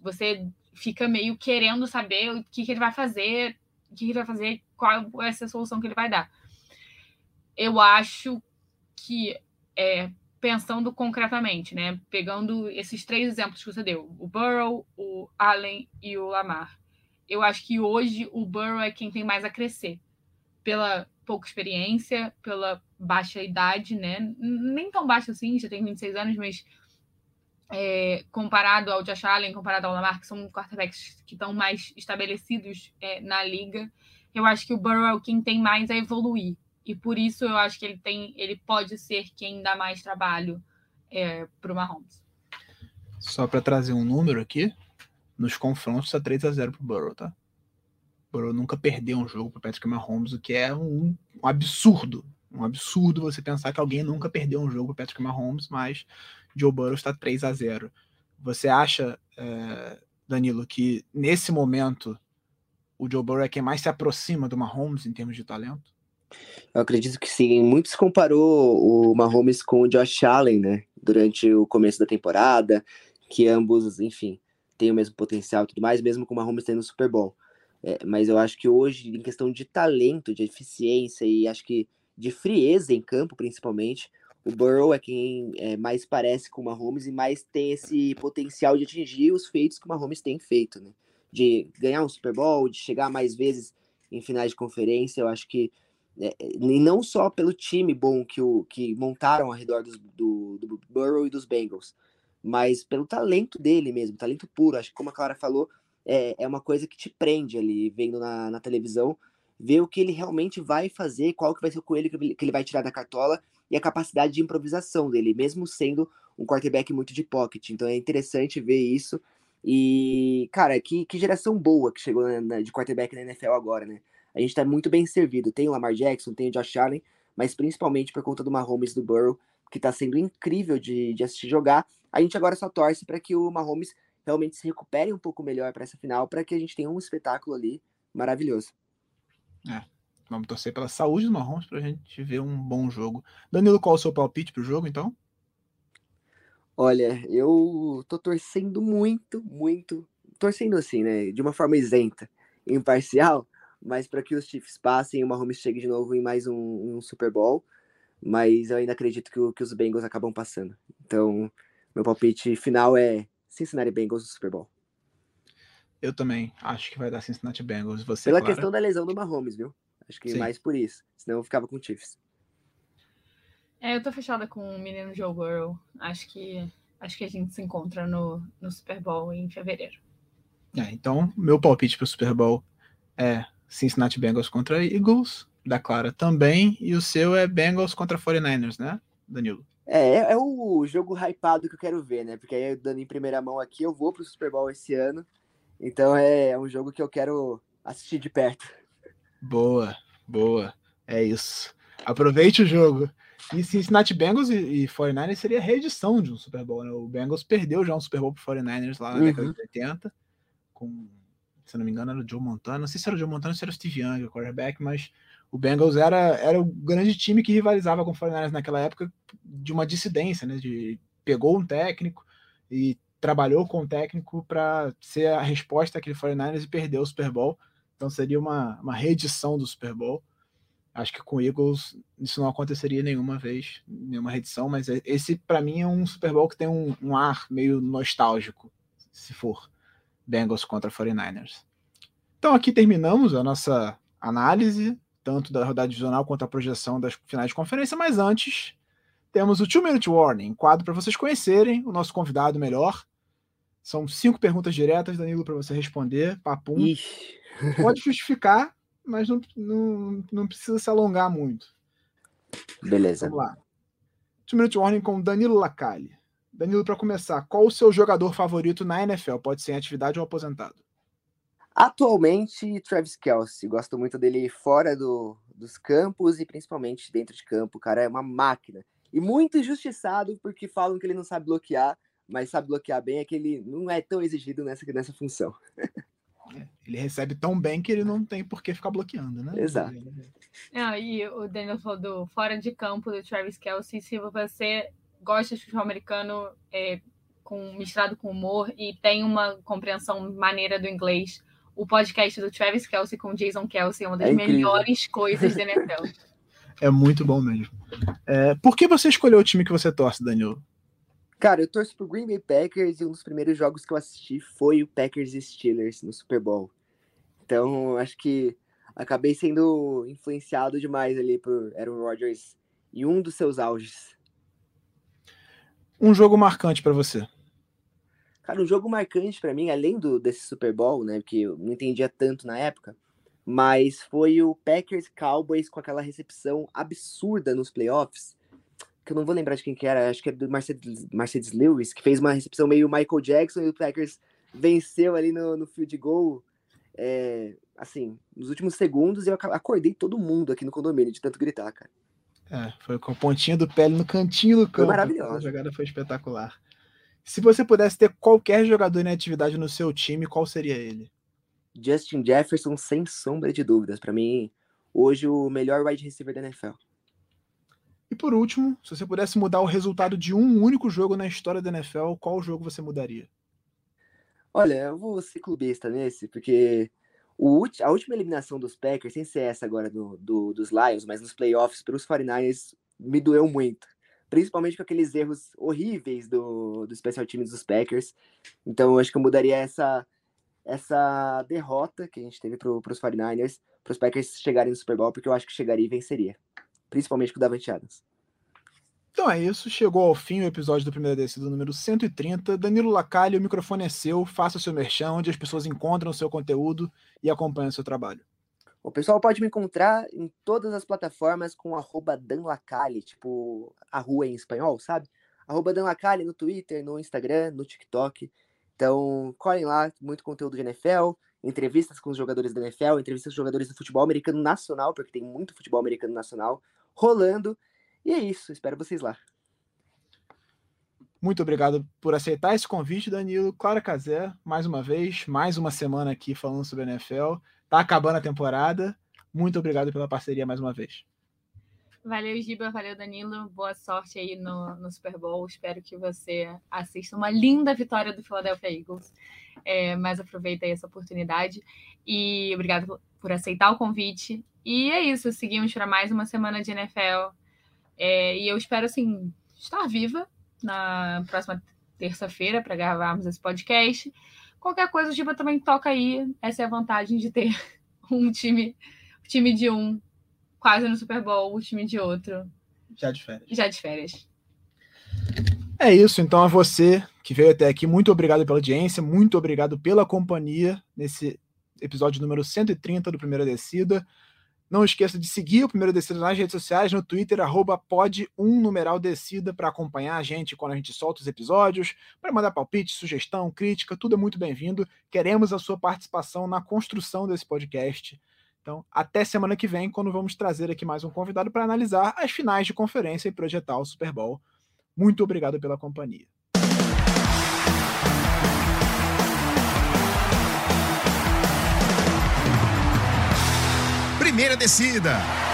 D: Você fica meio querendo saber o que, que ele vai fazer, o que, que ele vai fazer, qual vai ser a solução que ele vai dar. Eu acho que, é, pensando concretamente, né, pegando esses três exemplos que você deu, o Burrow, o Allen e o Lamar, eu acho que hoje o Burrow é quem tem mais a crescer pela pouca experiência, pela baixa idade, né? Nem tão baixa assim, já tem 26 anos, mas é, comparado ao Josh Allen, comparado ao Lamar, que são quarterbacks que estão mais estabelecidos é, na liga, eu acho que o Burrow é quem tem mais a evoluir. E por isso eu acho que ele tem, ele pode ser quem dá mais trabalho é, para o Mahomes.
C: Só para trazer um número aqui, nos confrontos a 3 a 0 para o Burrow, tá? Burrow nunca perdeu um jogo para Patrick Mahomes, o que é um, um, absurdo. Um absurdo você pensar que alguém nunca perdeu um jogo para Patrick Mahomes, mas Joe Burrow está 3 a 0 Você acha, é, Danilo, que nesse momento o Joe Burrow é quem mais se aproxima do Mahomes em termos de talento?
E: Eu acredito que sim. Muito se comparou o Mahomes com o Josh Allen, né? Durante o começo da temporada, que ambos, enfim, têm o mesmo potencial e tudo mais, mesmo com o Mahomes tendo o Super Bowl. É, mas eu acho que hoje, em questão de talento, de eficiência e acho que de frieza em campo, principalmente, o Burrow é quem é, mais parece com o Mahomes e mais tem esse potencial de atingir os feitos que o Mahomes tem feito, né? de ganhar um Super Bowl, de chegar mais vezes em finais de conferência. Eu acho que e não só pelo time bom que, o, que montaram ao redor dos, do, do Burrow e dos Bengals, mas pelo talento dele mesmo, talento puro. Acho que, como a Clara falou, é, é uma coisa que te prende ali, vendo na, na televisão, ver o que ele realmente vai fazer, qual que vai ser o coelho que ele vai tirar da cartola e a capacidade de improvisação dele, mesmo sendo um quarterback muito de pocket. Então é interessante ver isso. E, cara, que, que geração boa que chegou na, na, de quarterback na NFL agora, né? A gente está muito bem servido. Tem o Lamar Jackson, tem o Josh Allen, mas principalmente por conta do Mahomes do Burrow, que está sendo incrível de, de assistir jogar. A gente agora só torce para que o Mahomes realmente se recupere um pouco melhor para essa final, para que a gente tenha um espetáculo ali maravilhoso.
C: É, vamos torcer pela saúde do Mahomes para a gente ver um bom jogo. Danilo, qual é o seu palpite para o jogo, então?
E: Olha, eu tô torcendo muito, muito, torcendo assim, né, de uma forma isenta, imparcial, mas para que os Chiefs passem, o Mahomes chegue de novo em mais um, um Super Bowl. Mas eu ainda acredito que, o, que os Bengals acabam passando. Então, meu palpite final é Cincinnati Bengals no Super Bowl.
C: Eu também acho que vai dar Cincinnati Bengals. Você,
E: Pela Clara? questão da lesão do Mahomes, viu? Acho que Sim. mais por isso. Senão eu ficava com o Chiefs.
D: É, eu tô fechada com o menino Joe Burrow. Acho que acho que a gente se encontra no, no Super Bowl em fevereiro.
C: É, então, meu palpite para o Super Bowl é Cincinnati Bengals contra Eagles, da Clara também, e o seu é Bengals contra 49ers, né, Danilo?
E: É, é, é o jogo hypado que eu quero ver, né? Porque aí, dando em primeira mão aqui, eu vou pro Super Bowl esse ano. Então é, é um jogo que eu quero assistir de perto.
C: Boa, boa. É isso. Aproveite o jogo. E Cincinnati Bengals e, e 49ers seria a reedição de um Super Bowl, né? O Bengals perdeu já um Super Bowl pro 49ers lá na uhum. década de 80, com se não me engano, era o Joe Montana. Não sei se era o Joe Montana ou se era o Steve Young, o quarterback, mas o Bengals era, era o grande time que rivalizava com o 49ers naquela época de uma dissidência, né? De, pegou um técnico e trabalhou com o técnico para ser a resposta àquele 49ers e perdeu o Super Bowl. Então seria uma, uma reedição do Super Bowl. Acho que com o Eagles isso não aconteceria nenhuma vez, nenhuma reedição, mas esse para mim é um Super Bowl que tem um, um ar meio nostálgico, se for. Bengals contra 49ers. Então aqui terminamos a nossa análise, tanto da rodada divisional quanto a projeção das finais de conferência, mas antes temos o Two Minute Warning, quadro para vocês conhecerem o nosso convidado melhor. São cinco perguntas diretas, Danilo, para você responder. Papum. Ixi. Pode justificar, mas não, não, não precisa se alongar muito.
E: Beleza.
C: Vamos lá. Two Minute Warning com Danilo Lacalle. Danilo, para começar, qual o seu jogador favorito na NFL? Pode ser em atividade ou aposentado?
E: Atualmente, Travis Kelsey. Gosto muito dele fora do, dos campos e principalmente dentro de campo. O cara é uma máquina. E muito injustiçado porque falam que ele não sabe bloquear, mas sabe bloquear bem é que ele não é tão exigido nessa, nessa função.
C: É, ele recebe tão bem que ele não tem por que ficar bloqueando, né?
E: Exato.
D: Não, e o Daniel falou do fora de campo do Travis Kelsey, se você gosta de futebol americano é, com, misturado com humor e tem uma compreensão maneira do inglês, o podcast do Travis Kelsey com Jason Kelsey é uma das é melhores coisas da NFL.
C: É muito bom mesmo. É, por que você escolheu o time que você torce, Danilo?
E: Cara, eu torço pro Green Bay Packers e um dos primeiros jogos que eu assisti foi o Packers e Steelers no Super Bowl. Então, acho que acabei sendo influenciado demais ali por Aaron Rodgers em um dos seus auges.
C: Um jogo marcante para você?
E: Cara, um jogo marcante para mim, além do desse Super Bowl, né, que eu não entendia tanto na época, mas foi o Packers Cowboys com aquela recepção absurda nos playoffs, que eu não vou lembrar de quem que era, acho que é do Mercedes, Mercedes Lewis, que fez uma recepção meio Michael Jackson e o Packers venceu ali no, no field goal, é, assim, nos últimos segundos eu acordei todo mundo aqui no condomínio de tanto gritar, cara.
C: É, foi com a pontinha do pé no cantinho do campo. Foi
E: maravilhoso.
C: A jogada foi espetacular. Se você pudesse ter qualquer jogador em atividade no seu time, qual seria ele?
E: Justin Jefferson, sem sombra de dúvidas. Para mim, hoje, o melhor wide receiver da NFL.
C: E por último, se você pudesse mudar o resultado de um único jogo na história da NFL, qual jogo você mudaria?
E: Olha, eu vou ser clubista nesse, porque o, a última eliminação dos Packers, sem ser essa agora do, do dos Lions, mas nos playoffs para os 49ers, me doeu muito. Principalmente com aqueles erros horríveis do, do special teams dos Packers. Então, acho que eu mudaria essa, essa derrota que a gente teve para os 49ers, para os Packers chegarem no Super Bowl, porque eu acho que chegaria e venceria. Principalmente com o Davante Adams.
C: Então é isso, chegou ao fim o episódio do Primeira Descida número 130. Danilo Lacalle, o microfone é seu, faça o seu merchan, onde as pessoas encontram o seu conteúdo e acompanham o seu trabalho.
E: O pessoal pode me encontrar em todas as plataformas com arroba danlacalle, tipo a rua em espanhol, sabe? Arroba danlacalle no Twitter, no Instagram, no TikTok. Então, colhem lá, muito conteúdo de NFL, entrevistas com os jogadores da NFL, entrevistas com os jogadores do futebol americano nacional, porque tem muito futebol americano nacional rolando. E é isso, espero vocês lá.
C: Muito obrigado por aceitar esse convite, Danilo. Clara Casé, mais uma vez, mais uma semana aqui falando sobre a NFL. Tá acabando a temporada. Muito obrigado pela parceria mais uma vez.
D: Valeu, Giba, valeu, Danilo. Boa sorte aí no, no Super Bowl. Espero que você assista uma linda vitória do Philadelphia Eagles. É, mas aproveita aí essa oportunidade. E obrigado por aceitar o convite. E é isso, seguimos para mais uma semana de NFL. É, e eu espero, assim, estar viva na próxima terça-feira para gravarmos esse podcast. Qualquer coisa, o Giba também toca aí. Essa é a vantagem de ter um time, time de um quase no Super Bowl, o time de outro.
C: Já de férias.
D: Já de férias.
C: É isso, então a você que veio até aqui, muito obrigado pela audiência, muito obrigado pela companhia nesse episódio número 130 do Primeira Descida. Não esqueça de seguir o Primeira Descida nas redes sociais, no Twitter, arroba pod 1 numeral descida, para acompanhar a gente quando a gente solta os episódios, para mandar palpite, sugestão, crítica, tudo é muito bem-vindo. Queremos a sua participação na construção desse podcast. Então, até semana que vem, quando vamos trazer aqui mais um convidado para analisar as finais de conferência e projetar o Super Bowl. Muito obrigado pela companhia.
B: Primeira descida.